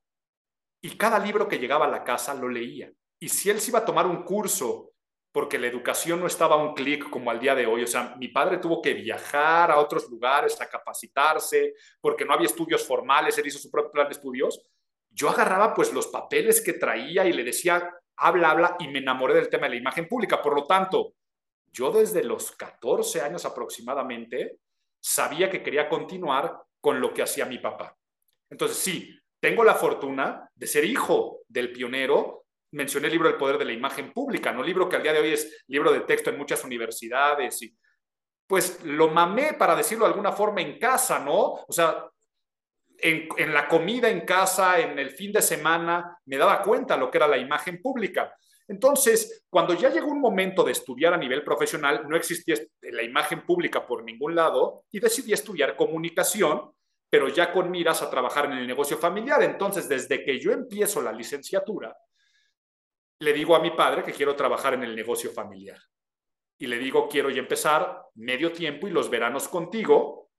Speaker 4: Y cada libro que llegaba a la casa lo leía. Y si él se iba a tomar un curso, porque la educación no estaba a un clic como al día de hoy, o sea, mi padre tuvo que viajar a otros lugares a capacitarse, porque no había estudios formales, él hizo su propio plan de estudios, yo agarraba pues los papeles que traía y le decía, habla, habla, y me enamoré del tema de la imagen pública. Por lo tanto, yo desde los 14 años aproximadamente sabía que quería continuar con lo que hacía mi papá. Entonces, sí, tengo la fortuna de ser hijo del pionero. Mencioné el libro El Poder de la Imagen Pública, ¿no? Libro que al día de hoy es libro de texto en muchas universidades. Y, pues lo mamé, para decirlo de alguna forma, en casa, ¿no? O sea, en, en, la comida en casa, en el fin de semana, me daba cuenta lo que era la imagen pública. Entonces, cuando ya llegó un momento de estudiar a nivel profesional, no existía la imagen pública por ningún lado y decidí estudiar comunicación pero ya con miras a trabajar en el negocio familiar. Entonces, desde que yo empiezo la licenciatura, le digo a mi padre que quiero trabajar en el negocio familiar. Y le digo, quiero ya empezar medio tiempo y los veranos contigo.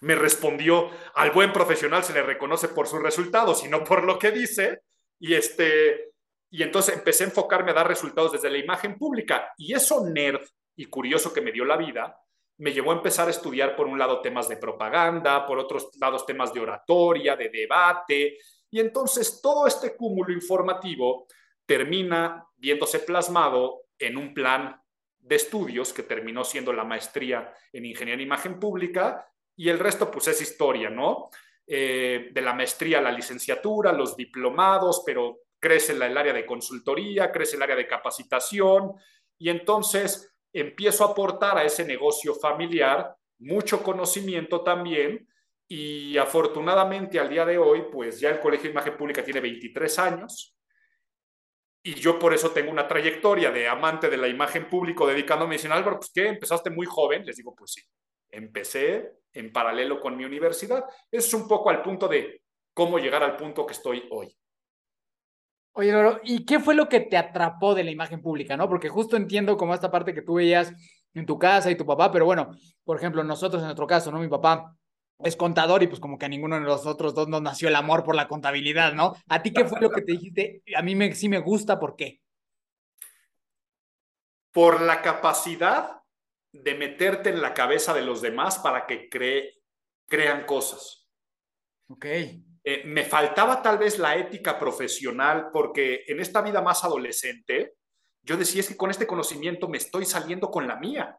Speaker 4: Me respondió, al buen profesional se le reconoce por sus resultados y no por lo que dice. Y, este, y entonces empecé a enfocarme a dar resultados desde la imagen pública. Y eso nerd y curioso que me dio la vida, me llevó a empezar a estudiar por un lado temas de propaganda, por otros lados temas de oratoria, de debate, y entonces todo este cúmulo informativo termina viéndose plasmado en un plan de estudios que terminó siendo la maestría en Ingeniería en Imagen Pública y el resto pues es historia, ¿no? Eh, de la maestría a la licenciatura, los diplomados, pero crece el área de consultoría, crece el área de capacitación y entonces empiezo a aportar a ese negocio familiar mucho conocimiento también y afortunadamente al día de hoy, pues ya el Colegio de Imagen Pública tiene 23 años y yo por eso tengo una trayectoria de amante de la imagen pública dedicándome. Me dicen, Álvaro, pues ¿qué? ¿Empezaste muy joven? Les digo, pues sí, empecé en paralelo con mi universidad. Es un poco al punto de cómo llegar al punto que estoy hoy.
Speaker 5: Oye, Loro, ¿y qué fue lo que te atrapó de la imagen pública, no? Porque justo entiendo como esta parte que tú veías en tu casa y tu papá, pero bueno, por ejemplo, nosotros en nuestro caso, ¿no? Mi papá es contador y pues como que a ninguno de los otros dos nos nació el amor por la contabilidad, ¿no? ¿A ti qué fue lo que te dijiste? A mí me, sí me gusta, ¿por qué?
Speaker 4: Por la capacidad de meterte en la cabeza de los demás para que crean cosas.
Speaker 5: Ok.
Speaker 4: Eh, me faltaba tal vez la ética profesional porque en esta vida más adolescente, yo decía es que con este conocimiento me estoy saliendo con la mía.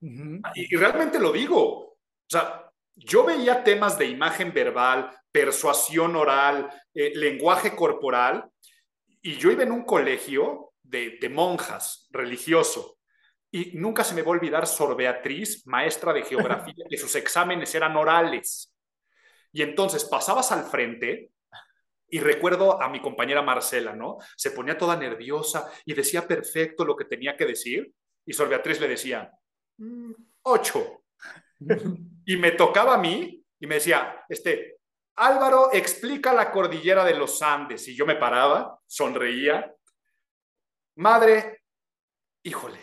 Speaker 4: y, y, realmente lo digo. O sea, yo veía temas de imagen verbal, persuasión oral, eh, lenguaje corporal, y yo iba en un colegio de, de, monjas religioso. Y nunca se me va a olvidar Sor Beatriz, maestra de geografía, que sus exámenes eran orales. Y entonces pasabas al frente y recuerdo a mi compañera Marcela, ¿no? Se ponía toda nerviosa y decía perfecto lo que tenía que decir. Y Sor Beatriz le decía, mm, ocho. Y me tocaba a mí y me decía, este, Álvaro, explica la cordillera de los Andes. Y yo me paraba, sonreía. Madre, híjole,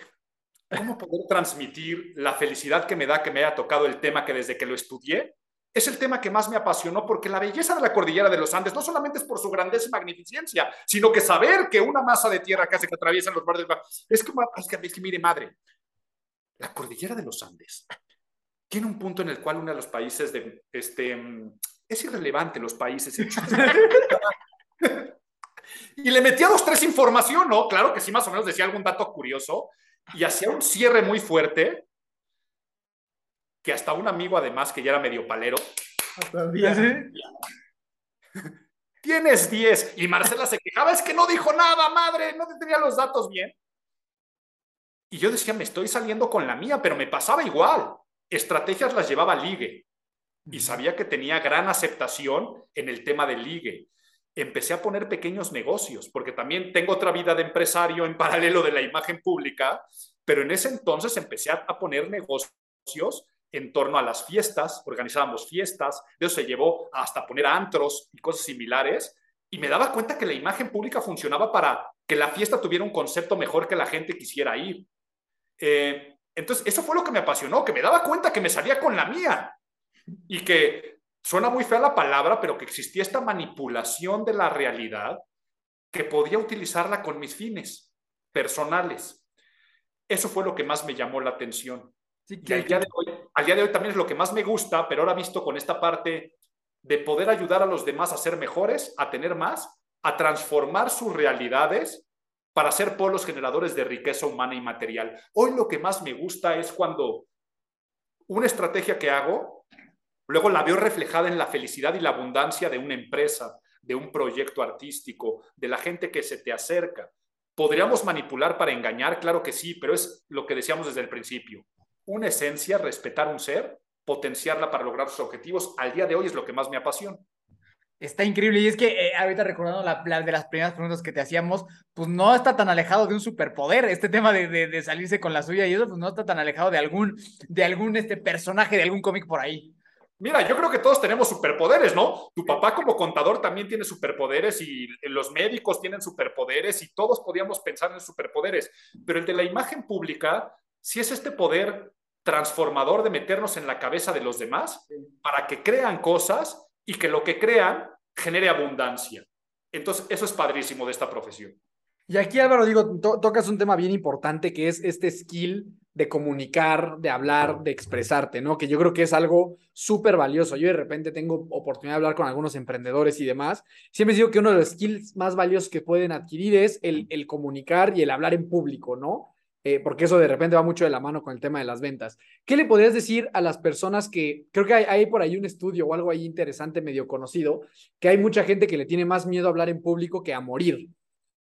Speaker 4: ¿cómo poder transmitir la felicidad que me da que me haya tocado el tema que desde que lo estudié es el tema que más me apasionó porque la belleza de la cordillera de los Andes no solamente es por su grandeza y magnificencia, sino que saber que una masa de tierra hace que atraviesan los barrios es que, es que, es que mire, madre, la cordillera de los Andes tiene un punto en el cual uno de los países de este es irrelevante los países. *laughs* y le metía dos, tres información, ¿no? Claro que sí, más o menos decía algún dato curioso y hacía un cierre muy fuerte que hasta un amigo además que ya era medio palero. Tienes 10 y Marcela se quejaba, es que no dijo nada, madre, no tenía los datos bien. Y yo decía, me estoy saliendo con la mía, pero me pasaba igual estrategias las llevaba ligue y sabía que tenía gran aceptación en el tema del ligue. Empecé a poner pequeños negocios, porque también tengo otra vida de empresario en paralelo de la imagen pública, pero en ese entonces empecé a poner negocios en torno a las fiestas, organizábamos fiestas, de eso se llevó hasta poner antros y cosas similares, y me daba cuenta que la imagen pública funcionaba para que la fiesta tuviera un concepto mejor que la gente quisiera ir. Eh, entonces, eso fue lo que me apasionó, que me daba cuenta que me salía con la mía y que suena muy fea la palabra, pero que existía esta manipulación de la realidad que podía utilizarla con mis fines personales. Eso fue lo que más me llamó la atención. y al día, de hoy, al día de hoy también es lo que más me gusta, pero ahora visto con esta parte de poder ayudar a los demás a ser mejores, a tener más, a transformar sus realidades para ser polos generadores de riqueza humana y material. Hoy lo que más me gusta es cuando una estrategia que hago, luego la veo reflejada en la felicidad y la abundancia de una empresa, de un proyecto artístico, de la gente que se te acerca. ¿Podríamos manipular para engañar? Claro que sí, pero es lo que decíamos desde el principio. Una esencia, respetar un ser, potenciarla para lograr sus objetivos, al día de hoy es lo que más me apasiona.
Speaker 5: Está increíble. Y es que eh, ahorita recordando la, de las primeras preguntas que te hacíamos, pues no está tan alejado de un superpoder. Este tema de, de, salirse con la suya y eso, pues no está tan alejado de algún, de algún este personaje, de algún cómic por ahí.
Speaker 4: Mira, yo creo que todos tenemos superpoderes, ¿no? Tu papá como contador también tiene superpoderes y los médicos tienen superpoderes y todos podíamos pensar en superpoderes, pero el de la imagen pública, si es este poder transformador de meternos en la cabeza de los demás para que crean cosas y que lo que crean genere abundancia. Entonces, eso es padrísimo de esta profesión.
Speaker 3: Y aquí, Álvaro, digo, tocas un tema bien importante que es este skill de comunicar, de hablar, de expresarte, ¿no? Que yo creo que es algo súper valioso. Yo de repente tengo oportunidad de hablar con algunos emprendedores y demás. Siempre digo que uno de los skills más valiosos que pueden adquirir es el comunicar y el hablar en público, ¿no? Eh, porque eso de repente va mucho de la mano con el tema de las ventas. ¿Qué le podrías decir a las personas que, creo que hay, por ahí un estudio o algo ahí interesante, medio conocido, que hay mucha gente que le tiene más miedo a hablar en público que a morir?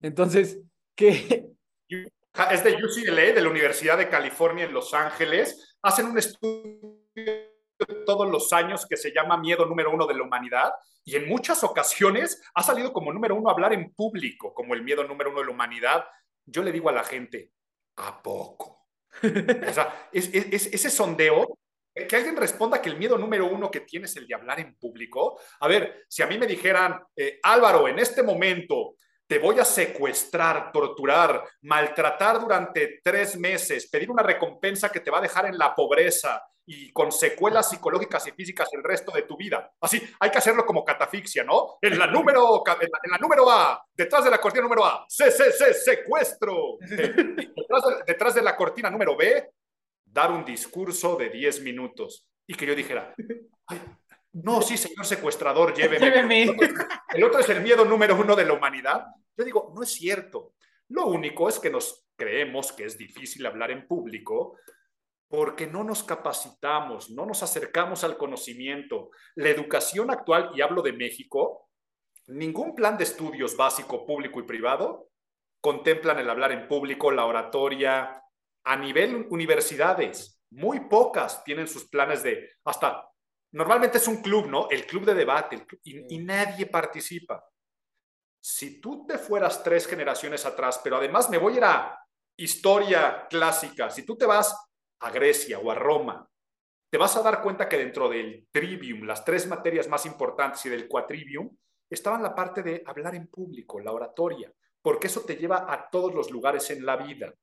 Speaker 3: Entonces, ¿qué?
Speaker 4: Es de UCLA, de la Universidad de California en Los Ángeles. Hacen un estudio todos los años que se llama Miedo número uno de la humanidad y en muchas ocasiones ha salido como número uno hablar en público, como el miedo número uno de la humanidad. Yo le digo a la gente, ¿a poco? *laughs* o sea, es, ese sondeo que alguien responda que el miedo número uno que tiene es el de hablar en público. A ver, si a mí me dijeran, eh, Álvaro, en este momento te voy a secuestrar, torturar, maltratar durante tres meses, pedir una recompensa que te va a dejar en la pobreza y con secuelas psicológicas y físicas el resto de tu vida. Así, hay que hacerlo como catafixia, ¿no? En la número, en la, número A, detrás de la cortina número A, C, C, C, secuestro. *laughs* detrás, de, la cortina número B, dar un discurso de 10 minutos. Y que yo dijera, no, sí, señor secuestrador, lléveme. lléveme. El otro es el miedo número uno de la humanidad. Yo digo, no es cierto. Lo único es que nos creemos que es difícil hablar en público porque no nos capacitamos, no nos acercamos al conocimiento. La educación actual, y hablo de México, ningún plan de estudios básico, público y privado contemplan el hablar en público, la oratoria. A nivel universidades, muy pocas tienen sus planes de hasta normalmente es un club, ¿no? El club de debate, y, nadie participa. Si tú te fueras tres generaciones atrás, pero además me voy a ir a historia clásica, si tú te vas a Grecia o a Roma, te vas a dar cuenta que dentro del trivium, las tres materias más importantes y del quatrivium, estaban la parte de hablar en público, la oratoria, porque eso te lleva a todos los lugares en la vida.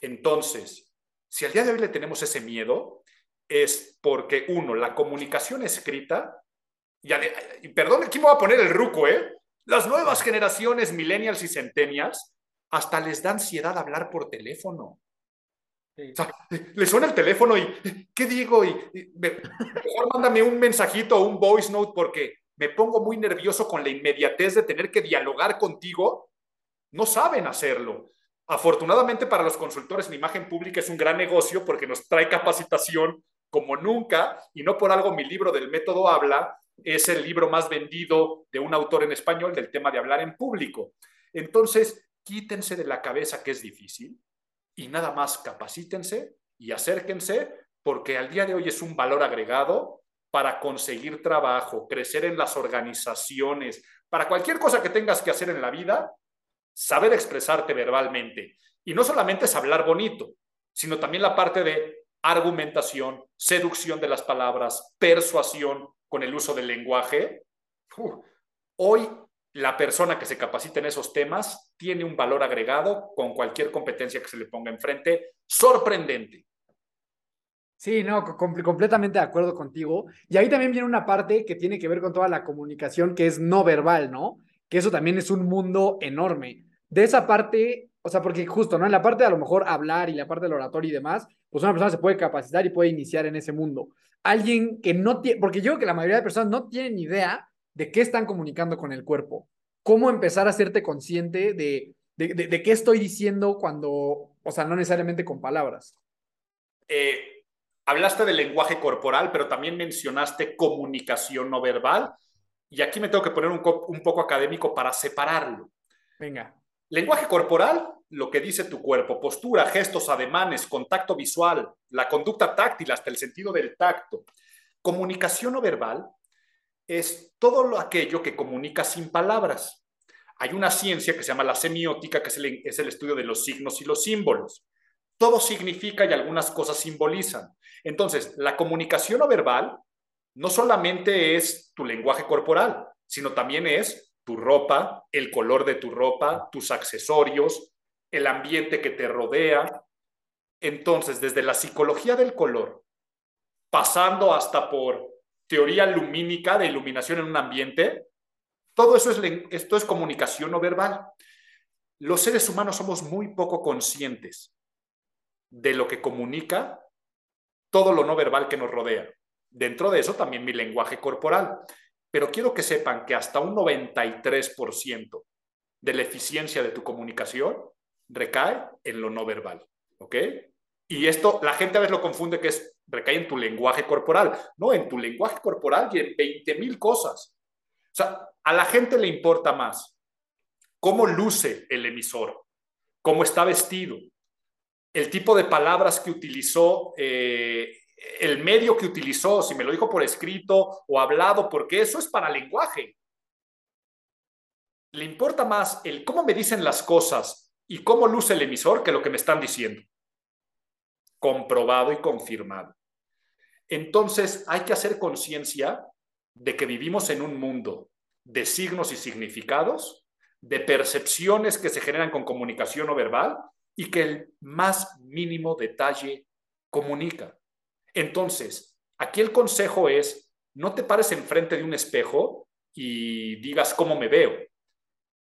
Speaker 4: Entonces, si al día de hoy le tenemos ese miedo, es porque, uno, la comunicación escrita, y, perdón, aquí me voy a poner el ruco, ¿eh? Las nuevas generaciones, millennials y centennials, hasta les da ansiedad hablar por teléfono. le suena el teléfono y, ¿qué digo? Y, mejor mándame un mensajito o un voice note porque me pongo muy nervioso con la inmediatez de tener que dialogar contigo. No saben hacerlo. Afortunadamente para los consultores, mi imagen pública es un gran negocio porque nos trae capacitación como nunca, y no por algo mi libro del método habla, es el libro más vendido de un autor en español del tema de hablar en público. Entonces, quítense de la cabeza que es difícil y nada más capacítense y acérquense porque al día de hoy es un valor agregado para conseguir trabajo, crecer en las organizaciones, para cualquier cosa que tengas que hacer en la vida, saber expresarte verbalmente. Y no solamente es hablar bonito, sino también la parte de argumentación, seducción de las palabras, persuasión con el uso del lenguaje. hoy la persona que se capacita en esos temas tiene un valor agregado con cualquier competencia que se le ponga enfrente, sorprendente.
Speaker 3: Sí, no, completamente de acuerdo contigo. Y ahí también viene una parte que tiene que ver con toda la comunicación que es no verbal, ¿no? Que eso también es un mundo enorme. De esa parte, o sea, porque justo, ¿no? En la parte de a lo mejor hablar y la parte del oratorio y demás, pues una persona se puede capacitar y puede iniciar en ese mundo. Alguien que no tiene, porque yo creo que la mayoría de personas no tienen idea de qué están comunicando con el cuerpo. Cómo empezar a hacerte consciente de, de, qué estoy diciendo cuando, o sea, no necesariamente con palabras.
Speaker 4: Eh, hablaste del lenguaje corporal, pero también mencionaste comunicación no verbal. Y aquí me tengo que poner un, un poco académico para separarlo.
Speaker 3: Venga.
Speaker 4: Lenguaje corporal, lo que dice tu cuerpo, postura, gestos, ademanes, contacto visual, la conducta táctil hasta el sentido del tacto. Comunicación no verbal es todo lo aquello que comunica sin palabras. Hay una ciencia que se llama la semiótica, que es el, es el estudio de los signos y los símbolos. Todo significa y algunas cosas simbolizan. Entonces, la comunicación no verbal no solamente es tu lenguaje corporal, sino también es tu ropa, el color de tu ropa, tus accesorios, el ambiente que te rodea. Entonces, desde la psicología del color, pasando hasta por teoría lumínica de iluminación en un ambiente, todo eso es, esto es comunicación no verbal. Los seres humanos somos muy poco conscientes de lo que comunica todo lo no verbal que nos rodea. Dentro de eso también mi lenguaje corporal pero quiero que sepan que hasta un 93% de la eficiencia de tu comunicación recae en lo no verbal, ¿ok? Y esto la gente a veces lo confunde que es recae en tu lenguaje corporal, no, en tu lenguaje corporal y en 20 mil cosas. O sea, a la gente le importa más cómo luce el emisor, cómo está vestido, el tipo de palabras que utilizó, eh, el medio que utilizó, si me lo dijo por escrito o hablado, porque eso es para lenguaje. Le importa más el cómo me dicen las cosas y cómo luce el emisor que lo que me están diciendo. Comprobado y confirmado. Entonces hay que hacer conciencia de que vivimos en un mundo de signos y significados, de percepciones que se generan con comunicación no verbal y que el más mínimo detalle comunica. Entonces, aquí el consejo es, no te pares enfrente de un espejo y digas cómo me veo.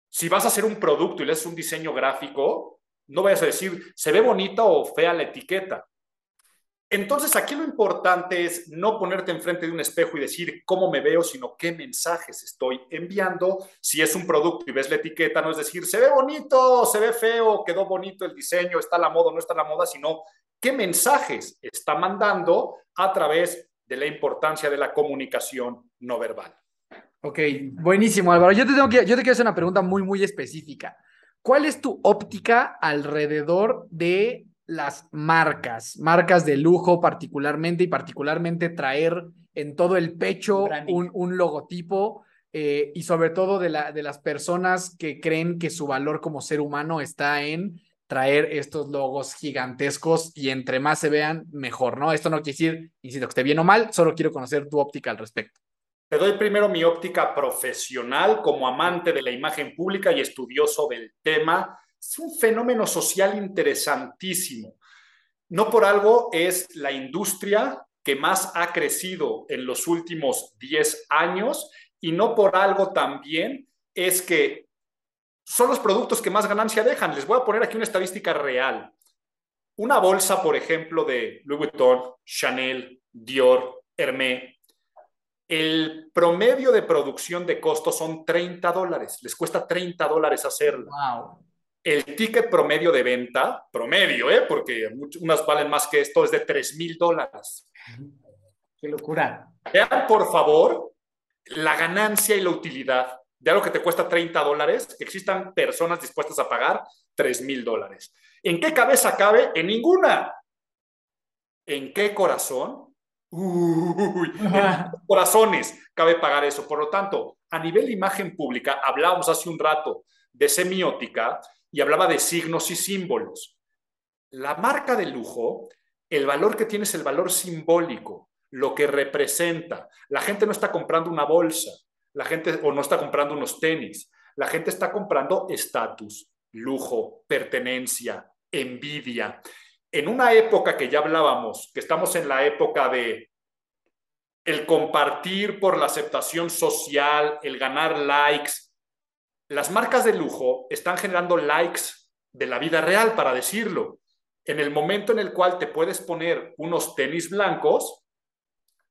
Speaker 4: Si vas a hacer un producto y le un diseño gráfico, no vayas a decir, se ve bonita o fea la etiqueta. Entonces, aquí lo importante es no ponerte enfrente de un espejo y decir cómo me veo, sino qué mensajes estoy enviando. Si es un producto y ves la etiqueta, no es decir, se ve bonito, se ve feo, quedó bonito el diseño, está la moda, no está la moda, sino qué mensajes está mandando a través de la importancia de la comunicación no verbal.
Speaker 3: Ok, buenísimo, Álvaro. Yo te, tengo que, yo te quiero hacer una pregunta muy, muy específica. ¿Cuál es tu óptica alrededor de las marcas, marcas de lujo particularmente y particularmente traer en todo el pecho un, logotipo eh, y sobre todo de, la, de las personas que creen que su valor como ser humano está en traer estos logos gigantescos y entre más se vean, mejor, ¿no? Esto no quiere decir, insisto, que esté bien o mal, solo quiero conocer tu óptica al respecto.
Speaker 4: Te doy primero mi óptica profesional como amante de la imagen pública y estudioso del tema es un fenómeno social interesantísimo. No por algo es la industria que más ha crecido en los últimos 10 años y no por algo también es que son los productos que más ganancia dejan. Les voy a poner aquí una estadística real. Una bolsa, por ejemplo, de Louis Vuitton, Chanel, Dior, Hermès, el promedio de producción de costos son 30 dólares. Les cuesta 30 dólares hacerlo. Wow. El ticket promedio de venta, promedio, ¿eh? porque unas valen más que esto, es de 3 mil dólares.
Speaker 3: Qué locura.
Speaker 4: Vean, por favor, la ganancia y la utilidad de algo que te cuesta 30 dólares, que existan personas dispuestas a pagar 3 mil dólares. ¿En qué cabeza cabe? En ninguna. ¿En qué corazón? Uy, en *laughs* corazones cabe pagar eso. Por lo tanto, a nivel de imagen pública, hablábamos hace un rato de semiótica y hablaba de signos y símbolos. La marca de lujo, el valor que tiene es el valor simbólico, lo que representa. La gente no está comprando una bolsa, la gente o no está comprando unos tenis, la gente está comprando estatus, lujo, pertenencia, envidia. En una época que ya hablábamos, que estamos en la época de el compartir por la aceptación social, el ganar likes, las marcas de lujo están generando likes de la vida real, para decirlo. En el momento en el cual te puedes poner unos tenis blancos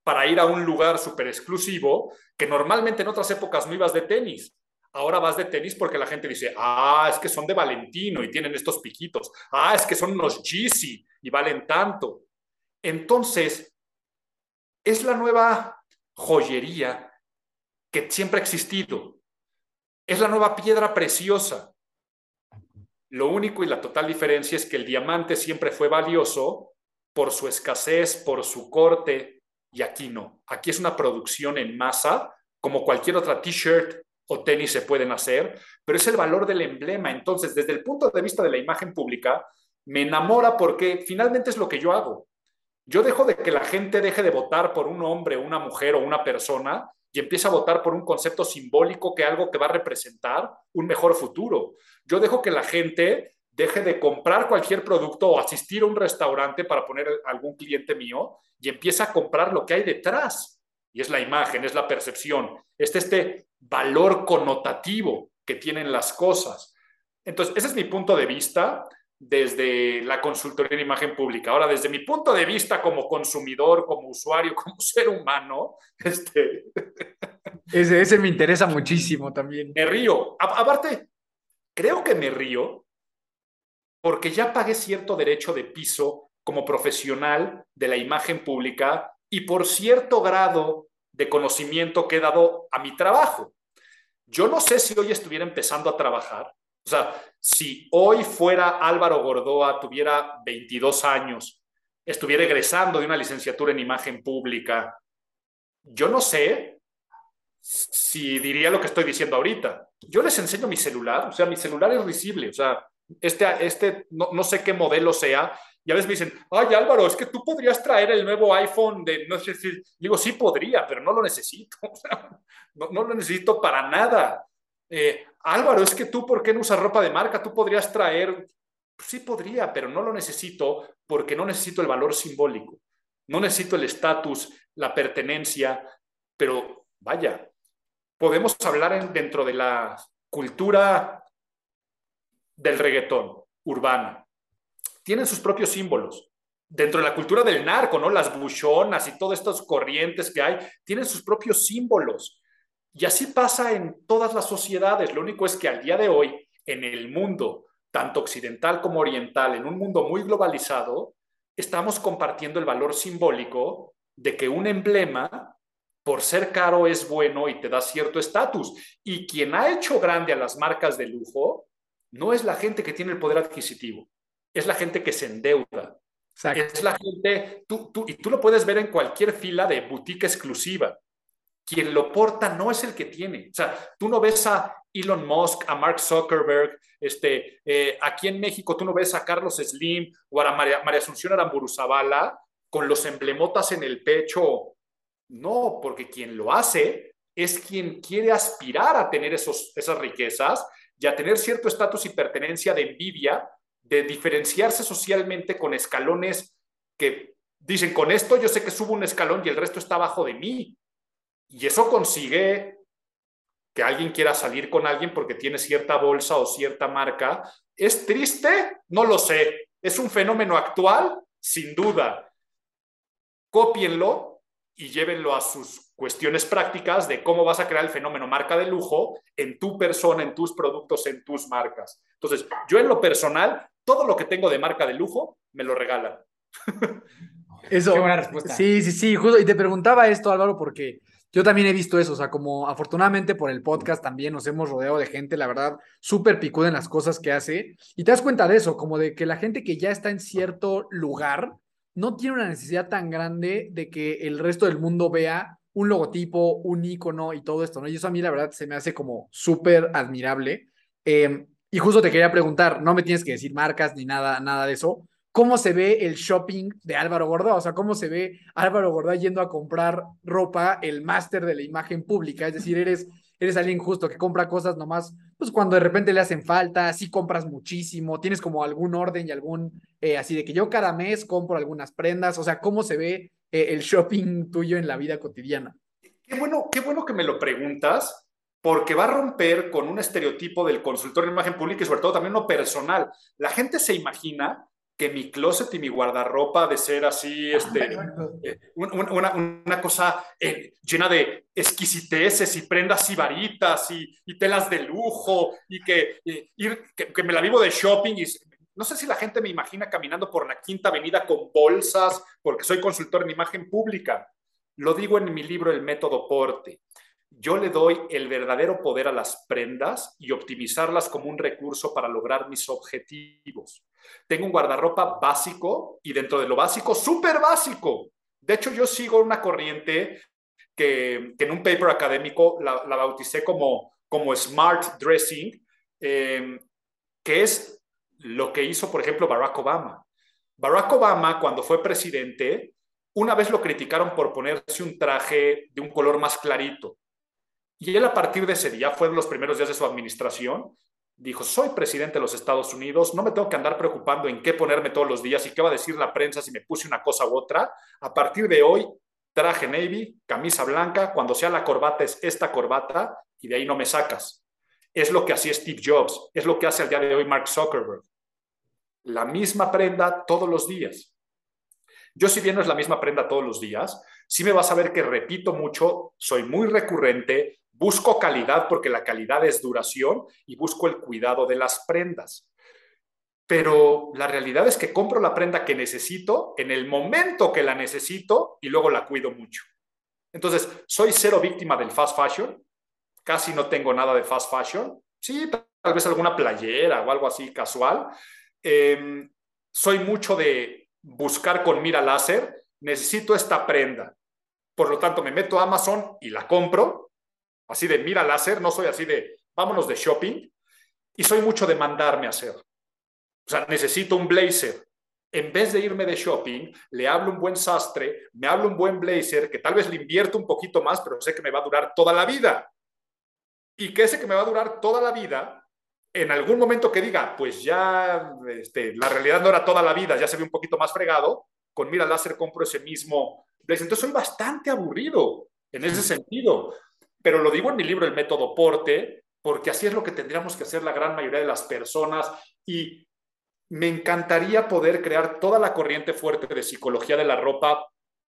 Speaker 4: para ir a un lugar súper exclusivo, que normalmente en otras épocas no ibas de tenis. Ahora vas de tenis porque la gente dice, ah, es que son de Valentino y tienen estos piquitos. Ah, es que son unos Yeezy y valen tanto. Entonces, es la nueva joyería que siempre ha existido. Es la nueva piedra preciosa. Lo único y la total diferencia es que el diamante siempre fue valioso por su escasez, por su corte, y aquí no. Aquí es una producción en masa, como cualquier otra t-shirt o tenis se pueden hacer, pero es el valor del emblema. Entonces, desde el punto de vista de la imagen pública, me enamora porque finalmente es lo que yo hago. Yo dejo de que la gente deje de votar por un hombre, una mujer o una persona y empieza a votar por un concepto simbólico que algo que va a representar un mejor futuro. Yo dejo que la gente deje de comprar cualquier producto o asistir a un restaurante para poner algún cliente mío y empieza a comprar lo que hay detrás. Y es la imagen, es la percepción, este, este valor connotativo que tienen las cosas. Entonces, ese es mi punto de vista desde la consultoría en imagen pública. Ahora, desde mi punto de vista como consumidor, como usuario, *laughs* como ser humano, este... *laughs*
Speaker 3: Ese, ese me interesa muchísimo también.
Speaker 4: Me río. aparte, creo que me río porque ya pagué cierto derecho de piso como profesional de la imagen pública y por cierto grado de conocimiento que he dado a mi trabajo. Yo no sé si hoy estuviera empezando a trabajar O sea, si hoy fuera Álvaro Gordoa, tuviera 22 años, estuviera egresando de una licenciatura en imagen pública, yo no sé si diría lo que estoy diciendo ahorita. Yo les enseño mi celular, o sea, mi celular es risible, o sea, este, este no, no sé qué modelo sea, y a veces me dicen, ay Álvaro, es que tú podrías traer el nuevo iPhone de, no sé si, digo, sí podría, pero no lo necesito, *laughs* no, no, lo necesito para nada. Eh, Álvaro, es que tú, ¿por qué no usas ropa de marca? Tú podrías traer, sí podría, pero no lo necesito porque no necesito el valor simbólico, no necesito el estatus, la pertenencia, pero vaya, podemos hablar dentro de la cultura del reggaetón urbana. Tienen sus propios símbolos. Dentro de la cultura del narco, ¿no? Las buchonas y todas estas corrientes que hay, tienen sus propios símbolos. Y así pasa en todas las sociedades. Lo único es que al día de hoy, en el mundo, tanto occidental como oriental, en un mundo muy globalizado, estamos compartiendo el valor simbólico de que un emblema, por ser caro, es bueno y te da cierto estatus. Y quien ha hecho grande a las marcas de lujo no es la gente que tiene el poder adquisitivo, es la gente que se endeuda. Es la gente, tú, tú, y tú lo puedes ver en cualquier fila de boutique exclusiva quien lo porta no es el que tiene. O sea, tú no ves a Elon Musk, a Mark Zuckerberg, este, eh, aquí en México tú no ves a Carlos Slim o a María, María Asunción Aramburuzabala con los emblemotas en el pecho. No, porque quien lo hace es quien quiere aspirar a tener esos, esas riquezas y a tener cierto estatus y pertenencia de envidia, de diferenciarse socialmente con escalones que dicen, con esto yo sé que subo un escalón y el resto está abajo de mí. Y eso consigue que alguien quiera salir con alguien porque tiene cierta bolsa o cierta marca. ¿Es triste? No lo sé. ¿Es un fenómeno actual? Sin duda. Cópienlo y llévenlo a sus cuestiones prácticas de cómo vas a crear el fenómeno marca de lujo en tu persona, en tus productos, en tus marcas. Entonces, yo en lo personal, todo lo que tengo de marca de lujo, me lo regalan. *laughs*
Speaker 3: Eso. Qué buena respuesta. Sí, sí, sí, justo. Y te preguntaba esto, Álvaro, porque yo también he visto eso, o sea, como afortunadamente por el podcast también nos hemos rodeado de gente, la verdad, súper picuda en las cosas que hace. Y te das cuenta de eso, como de que la gente que ya está en cierto lugar no tiene una necesidad tan grande de que el resto del mundo vea un logotipo, un icono y todo esto, ¿no? Y eso a mí, la verdad, se me hace como súper admirable. Em, y justo te quería preguntar, no me tienes que decir marcas ni nada, nada de eso, cómo se ve el shopping de Álvaro Gordoa, o sea, cómo se ve Álvaro Gordoa yendo a comprar ropa, el máster de la imagen pública, es decir, eres, eres alguien justo que compra cosas nomás, pues cuando de repente le hacen falta, sí compras muchísimo, tienes como algún orden y algún, eh, así de que yo cada mes compro algunas prendas, o sea, cómo se ve eh, el shopping tuyo en la vida cotidiana.
Speaker 4: Qué bueno, qué bueno que me lo preguntas, porque va a romper con un estereotipo del consultor de imagen pública y sobre todo también lo personal. La gente se imagina que mi closet y mi guardarropa de ser así, este, eh, una, una, cosa eh, llena de exquisiteces y prendas y varitas y, y telas de lujo y que, ir, que, me la vivo de shopping y no sé si la gente me imagina caminando por la quinta avenida con bolsas porque soy consultor en imagen pública. Lo digo en mi libro El método Porte yo le doy el verdadero poder a las prendas y optimizarlas como un recurso para lograr mis objetivos. Tengo un guardarropa básico y dentro de lo básico, súper básico. De hecho, yo sigo una corriente que, en un paper académico la, bauticé como, como smart dressing, em, que es lo que hizo, por ejemplo, Barack Obama. Barack Obama, cuando fue presidente, una vez lo criticaron por ponerse un traje de un color más clarito. Y él a partir de ese día, fueron los primeros días de su administración, dijo, soy presidente de los Estados Unidos, no me tengo que andar preocupando en qué ponerme todos los días y qué va a decir la prensa si me puse una cosa u otra. A partir de hoy, traje navy, camisa blanca, cuando sea la corbata es esta corbata y de ahí no me sacas. Es lo que hacía Steve Jobs, es lo que hace al día de hoy Mark Zuckerberg. La misma prenda todos los días. Yo si bien no es la misma prenda todos los días, sí me vas a ver que repito mucho, soy muy recurrente, Busco calidad porque la calidad es duración y busco el cuidado de las prendas. Pero la realidad es que compro la prenda que necesito en el momento que la necesito y luego la cuido mucho. Entonces, soy cero víctima del fast fashion, casi no tengo nada de fast fashion. Sí, tal vez alguna playera o algo así casual. Em, soy mucho de buscar con mira láser, necesito esta prenda. Por lo tanto, me meto a Amazon y la compro, así de mira láser, no soy así de vámonos de shopping, y soy mucho de mandarme a hacer. O sea, necesito un blazer. En vez de irme de shopping, le hablo un buen sastre, me hablo un buen blazer, que tal vez le invierto un poquito más, pero sé que me va a durar toda la vida. Y que ese que me va a durar toda la vida, en algún momento que diga, pues ya este, la realidad no era toda la vida, ya se ve un poquito más fregado, con mira láser compro ese mismo. Entonces soy bastante aburrido en ese sentido. Pero lo digo en mi libro El método Porte, porque así es lo que tendríamos que hacer la gran mayoría de las personas y me encantaría poder crear toda la corriente fuerte de psicología de la ropa,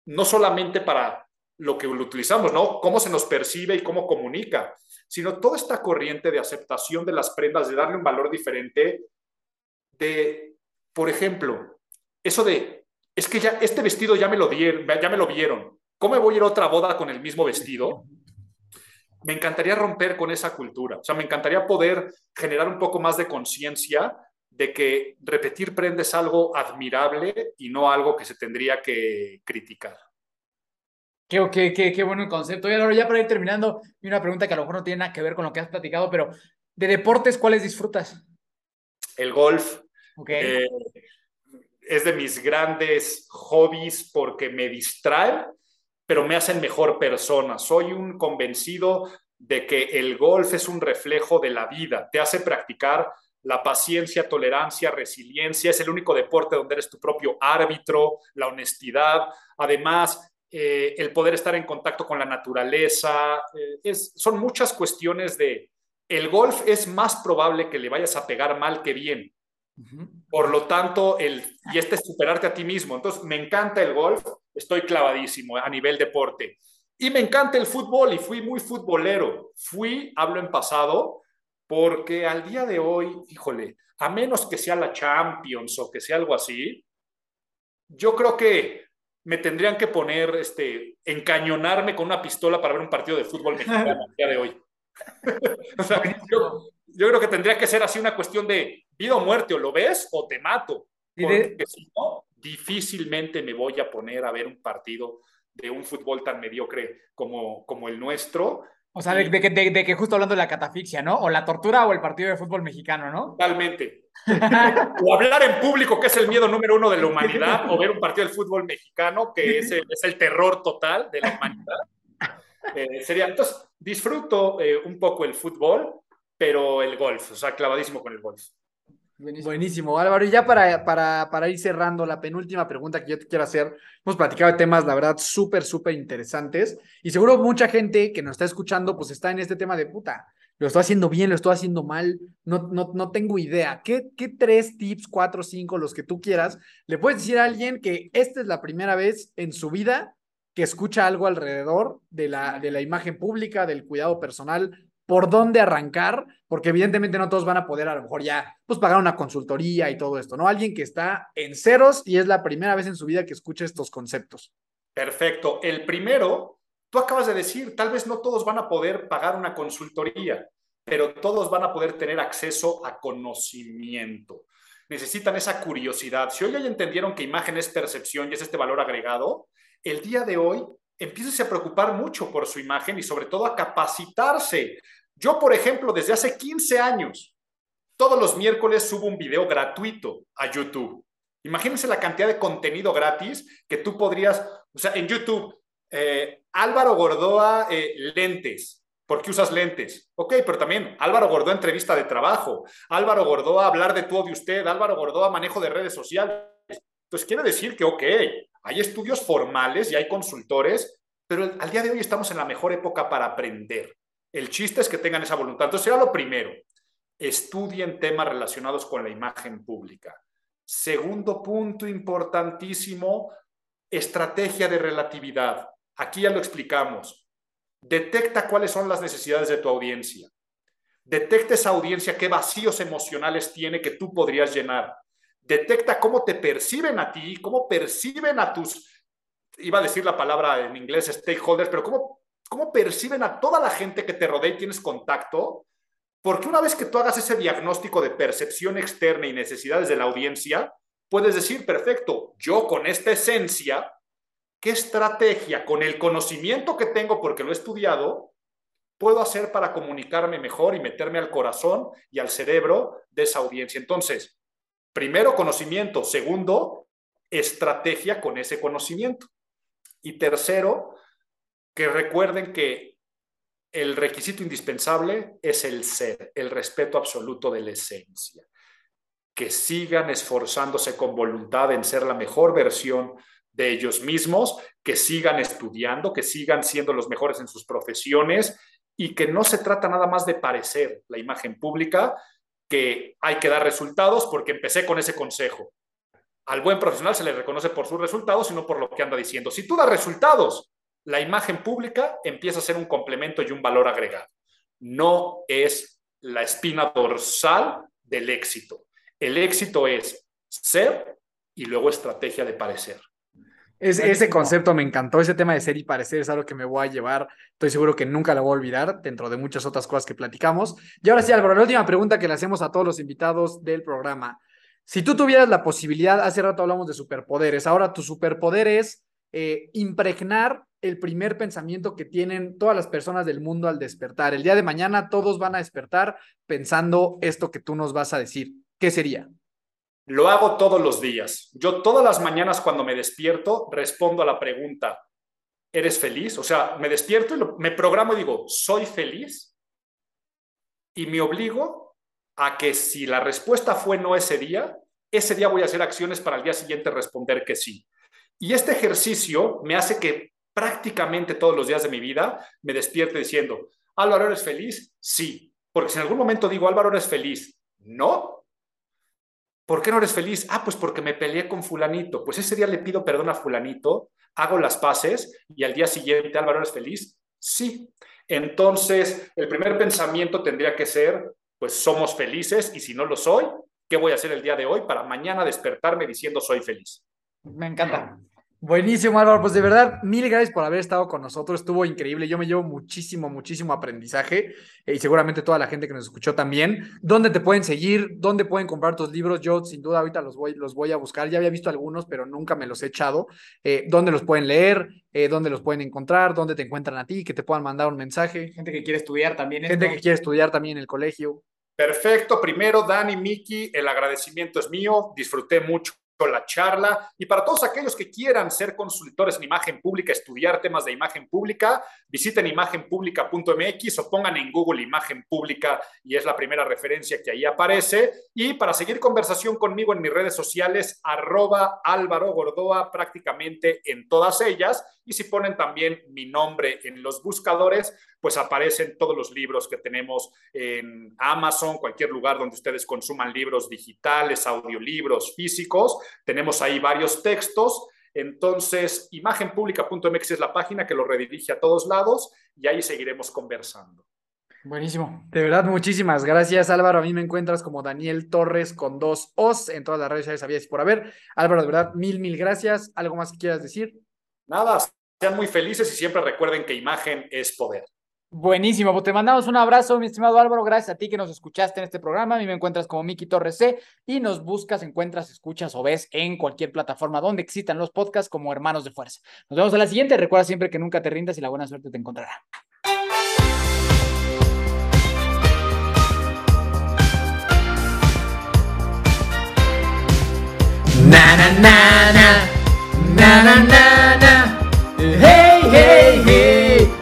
Speaker 4: no solamente para lo que lo utilizamos, ¿no? Cómo se nos percibe y cómo comunica, sino toda esta corriente de aceptación de las prendas, de darle un valor diferente, de, por ejemplo, eso de, es que ya este vestido ya me lo dieron, ya me lo vieron, ¿cómo me voy a ir a otra boda con el mismo vestido? Me encantaría romper con esa cultura, o sea, me encantaría poder generar un poco más de conciencia de que repetir prende es algo admirable y no algo que se tendría que criticar.
Speaker 5: Qué, qué, qué, qué bueno concepto. Y ahora ya para ir terminando, una pregunta que a lo mejor no tiene nada que ver con lo que has platicado, pero de deportes, ¿cuáles disfrutas?
Speaker 4: El golf.
Speaker 5: Okay.
Speaker 4: Eh, es de mis grandes hobbies porque me distrae, pero me hacen mejor persona. Soy un convencido de que el golf es un reflejo de la vida, te hace practicar la paciencia, tolerancia, resiliencia, es el único deporte donde eres tu propio árbitro, la honestidad, además eh, el poder estar en contacto con la naturaleza, eh, es, son muchas cuestiones de, el golf es más probable que le vayas a pegar mal que bien. Por lo tanto, el, y este es superarte a ti mismo. Entonces, me encanta el golf, estoy clavadísimo a nivel deporte. Y me encanta el fútbol y fui muy futbolero. Fui, hablo en pasado, porque al día de hoy, híjole, a menos que sea la Champions o que sea algo así, yo creo que me tendrían que poner, este, encañonarme con una pistola para ver un partido de fútbol *laughs* mexicano al día de hoy. *laughs* o sea, yo, yo, creo que tendría que ser así una cuestión de vida o muerte, o lo ves o te mato. Porque si no, difícilmente me voy a poner a ver un partido de un fútbol tan mediocre como, como el nuestro
Speaker 5: o sea, de, de, que justo hablando de la catafixia, ¿no? O la tortura o el partido de fútbol mexicano, ¿no?
Speaker 4: Totalmente. *laughs* o hablar en público, que es el miedo número uno de la humanidad, o ver un partido del fútbol mexicano, que es el, es el terror total de la humanidad. Eh, sería, entonces, disfruto eh, un poco el fútbol, pero el golf, o sea, clavadísimo con el golf.
Speaker 3: Buenísimo. Álvaro. Y ya para, para, para, ir cerrando, la penúltima pregunta que yo te quiero hacer, hemos platicado de temas, la verdad, súper, súper interesantes. Y seguro mucha gente que nos está escuchando, pues está en este tema de puta. Lo estoy haciendo bien, lo estoy haciendo mal, no, no, no tengo idea. ¿Qué, ¿Qué tres tips, cuatro, cinco, los que tú quieras, le puedes decir a alguien que esta es la primera vez en su vida que escucha algo alrededor de la, de la imagen pública, del cuidado personal, por dónde arrancar, porque evidentemente no todos van a poder a lo mejor ya pues pagar una consultoría y todo esto, ¿no? Alguien que está en ceros y es la primera vez en su vida que escucha estos conceptos.
Speaker 4: Perfecto. El primero, tú acabas de decir, tal vez no todos van a poder pagar una consultoría, pero todos van a poder tener acceso a conocimiento. Necesitan esa curiosidad. Si hoy ya entendieron que imagen es percepción y es este valor agregado, el día de hoy empiece a preocupar mucho por su imagen y sobre todo a capacitarse. Yo, por ejemplo, desde hace 15 años, todos los miércoles subo un video gratuito a YouTube. Imagínense la cantidad de contenido gratis que tú podrías, o sea, en YouTube, eh, Álvaro Gordoa, eh, lentes. ¿Por qué usas lentes? Ok, pero también Álvaro Gordoa, entrevista de trabajo. Álvaro Gordoa, hablar de todo de usted. Álvaro Gordoa, manejo de redes sociales. Entonces, quiere decir que, ok, hay estudios formales y hay consultores, pero al día de hoy estamos en la mejor época para aprender. El chiste es que tengan esa voluntad. Entonces, será lo primero. Estudien temas relacionados con la imagen pública. Segundo punto importantísimo, estrategia de relatividad. Aquí ya lo explicamos. Detecta cuáles son las necesidades de tu audiencia. Detecta esa audiencia qué vacíos emocionales tiene que tú podrías llenar detecta cómo te perciben a ti, cómo perciben a tus, iba a decir la palabra en inglés stakeholders, pero cómo, cómo perciben a toda la gente que te rodea y tienes contacto, Porque una vez que tú hagas ese diagnóstico de percepción externa y necesidades de la audiencia, puedes decir, perfecto, yo con esta esencia, ¿qué estrategia con el conocimiento que tengo porque lo he estudiado puedo hacer para comunicarme mejor y meterme al corazón y al cerebro de esa audiencia? Entonces, primero conocimiento, segundo, estrategia con ese conocimiento. Y tercero, que recuerden que el requisito indispensable es el ser, el respeto absoluto de la esencia. Que sigan esforzándose con voluntad en ser la mejor versión de ellos mismos, que sigan estudiando, que sigan siendo los mejores en sus profesiones y que no se trata nada más de parecer la imagen pública, que hay que dar resultados porque empecé con ese consejo. Al buen profesional se le reconoce por sus resultados y no por lo que anda diciendo. Si tú das resultados, la imagen pública empieza a ser un complemento y un valor agregado. No es la espina dorsal del éxito. El éxito es ser y luego estrategia de parecer.
Speaker 3: ese concepto me encantó, ese tema de ser y parecer es algo que me voy a llevar, estoy seguro que nunca lo voy a olvidar dentro de muchas otras cosas que platicamos. Y ahora sí, Álvaro, la última pregunta que le hacemos a todos los invitados del programa. Si tú tuvieras la posibilidad, hace rato hablamos de superpoderes, ahora tu superpoder es eh, impregnar el primer pensamiento que tienen todas las personas del mundo al despertar. El día de mañana todos van a despertar pensando esto que tú nos vas a decir. ¿Qué sería?
Speaker 4: Lo hago todos los días. Yo todas las mañanas cuando me despierto respondo a la pregunta, ¿eres feliz? O sea, me despierto y me programo y digo, ¿soy feliz? Y me obligo a que si la respuesta fue no ese día, ese día voy a hacer acciones para el día siguiente responder que sí. Y este ejercicio me hace que prácticamente todos los días de mi vida me despierte diciendo, Álvaro, ¿eres feliz? Sí. Porque si en algún momento digo, Álvaro, ¿eres feliz? No. ¿Por qué no eres feliz? Ah, pues porque me peleé con fulanito. Pues ese día le pido perdón a fulanito, hago las paces y al día siguiente, Álvaro, ¿eres feliz? Sí. Entonces, el primer pensamiento tendría que ser, pues somos felices y si no lo soy, ¿qué voy a hacer el día de hoy para mañana despertarme diciendo soy feliz?
Speaker 5: Me encanta.
Speaker 3: Buenísimo, Álvaro. Pues de verdad, mil gracias por haber estado con nosotros. Estuvo increíble. Yo me llevo muchísimo, muchísimo aprendizaje eh, y seguramente toda la gente que nos escuchó también. ¿Dónde te pueden seguir? ¿Dónde pueden comprar tus libros? Yo sin duda ahorita los voy, los voy a buscar. Ya había visto algunos, pero nunca me los he echado. Eh, ¿Dónde los pueden leer? Eh, ¿Dónde los pueden encontrar? ¿Dónde te encuentran a ti? Que te puedan mandar un mensaje.
Speaker 5: Gente que quiere estudiar también.
Speaker 3: Gente que quiere estudiar también en el colegio.
Speaker 4: Perfecto. Primero, Dani, Miki, el agradecimiento es mío. Disfruté mucho la charla. Y para todos aquellos que quieran ser consultores en imagen pública, estudiar temas de imagen pública, visiten imagenpublica.mx o pongan en Google imagen pública y es la primera referencia que ahí aparece. Y para seguir conversación conmigo en mis redes sociales, arroba Álvaro Gordoa prácticamente en todas ellas. Y si ponen también mi nombre en los buscadores, pues aparecen todos los libros que tenemos en Amazon, cualquier lugar donde ustedes consuman libros digitales, audiolibros, físicos. Tenemos ahí varios textos. Entonces, imagenpublica.mx es la página que lo redirige a todos lados y ahí seguiremos conversando.
Speaker 3: Buenísimo. De verdad, muchísimas gracias, Álvaro. A mí me encuentras como Daniel Torres con dos Os en todas las redes sociales, sabías por haber. Álvaro, de verdad, mil, mil gracias. ¿Algo más que quieras decir?
Speaker 4: Nada, sean muy felices y siempre recuerden que imagen es poder.
Speaker 5: Buenísimo, pues te mandamos un abrazo, mi estimado Álvaro. Gracias a ti que nos escuchaste en este programa. A mí me encuentras como Miki Torres C y nos buscas, encuentras, escuchas o ves en cualquier plataforma donde existan los podcasts como Hermanos de Fuerza. Nos vemos a la siguiente. Recuerda siempre que nunca te rindas y la buena suerte te encontrará.
Speaker 2: Na na na na na na na na hey hey hey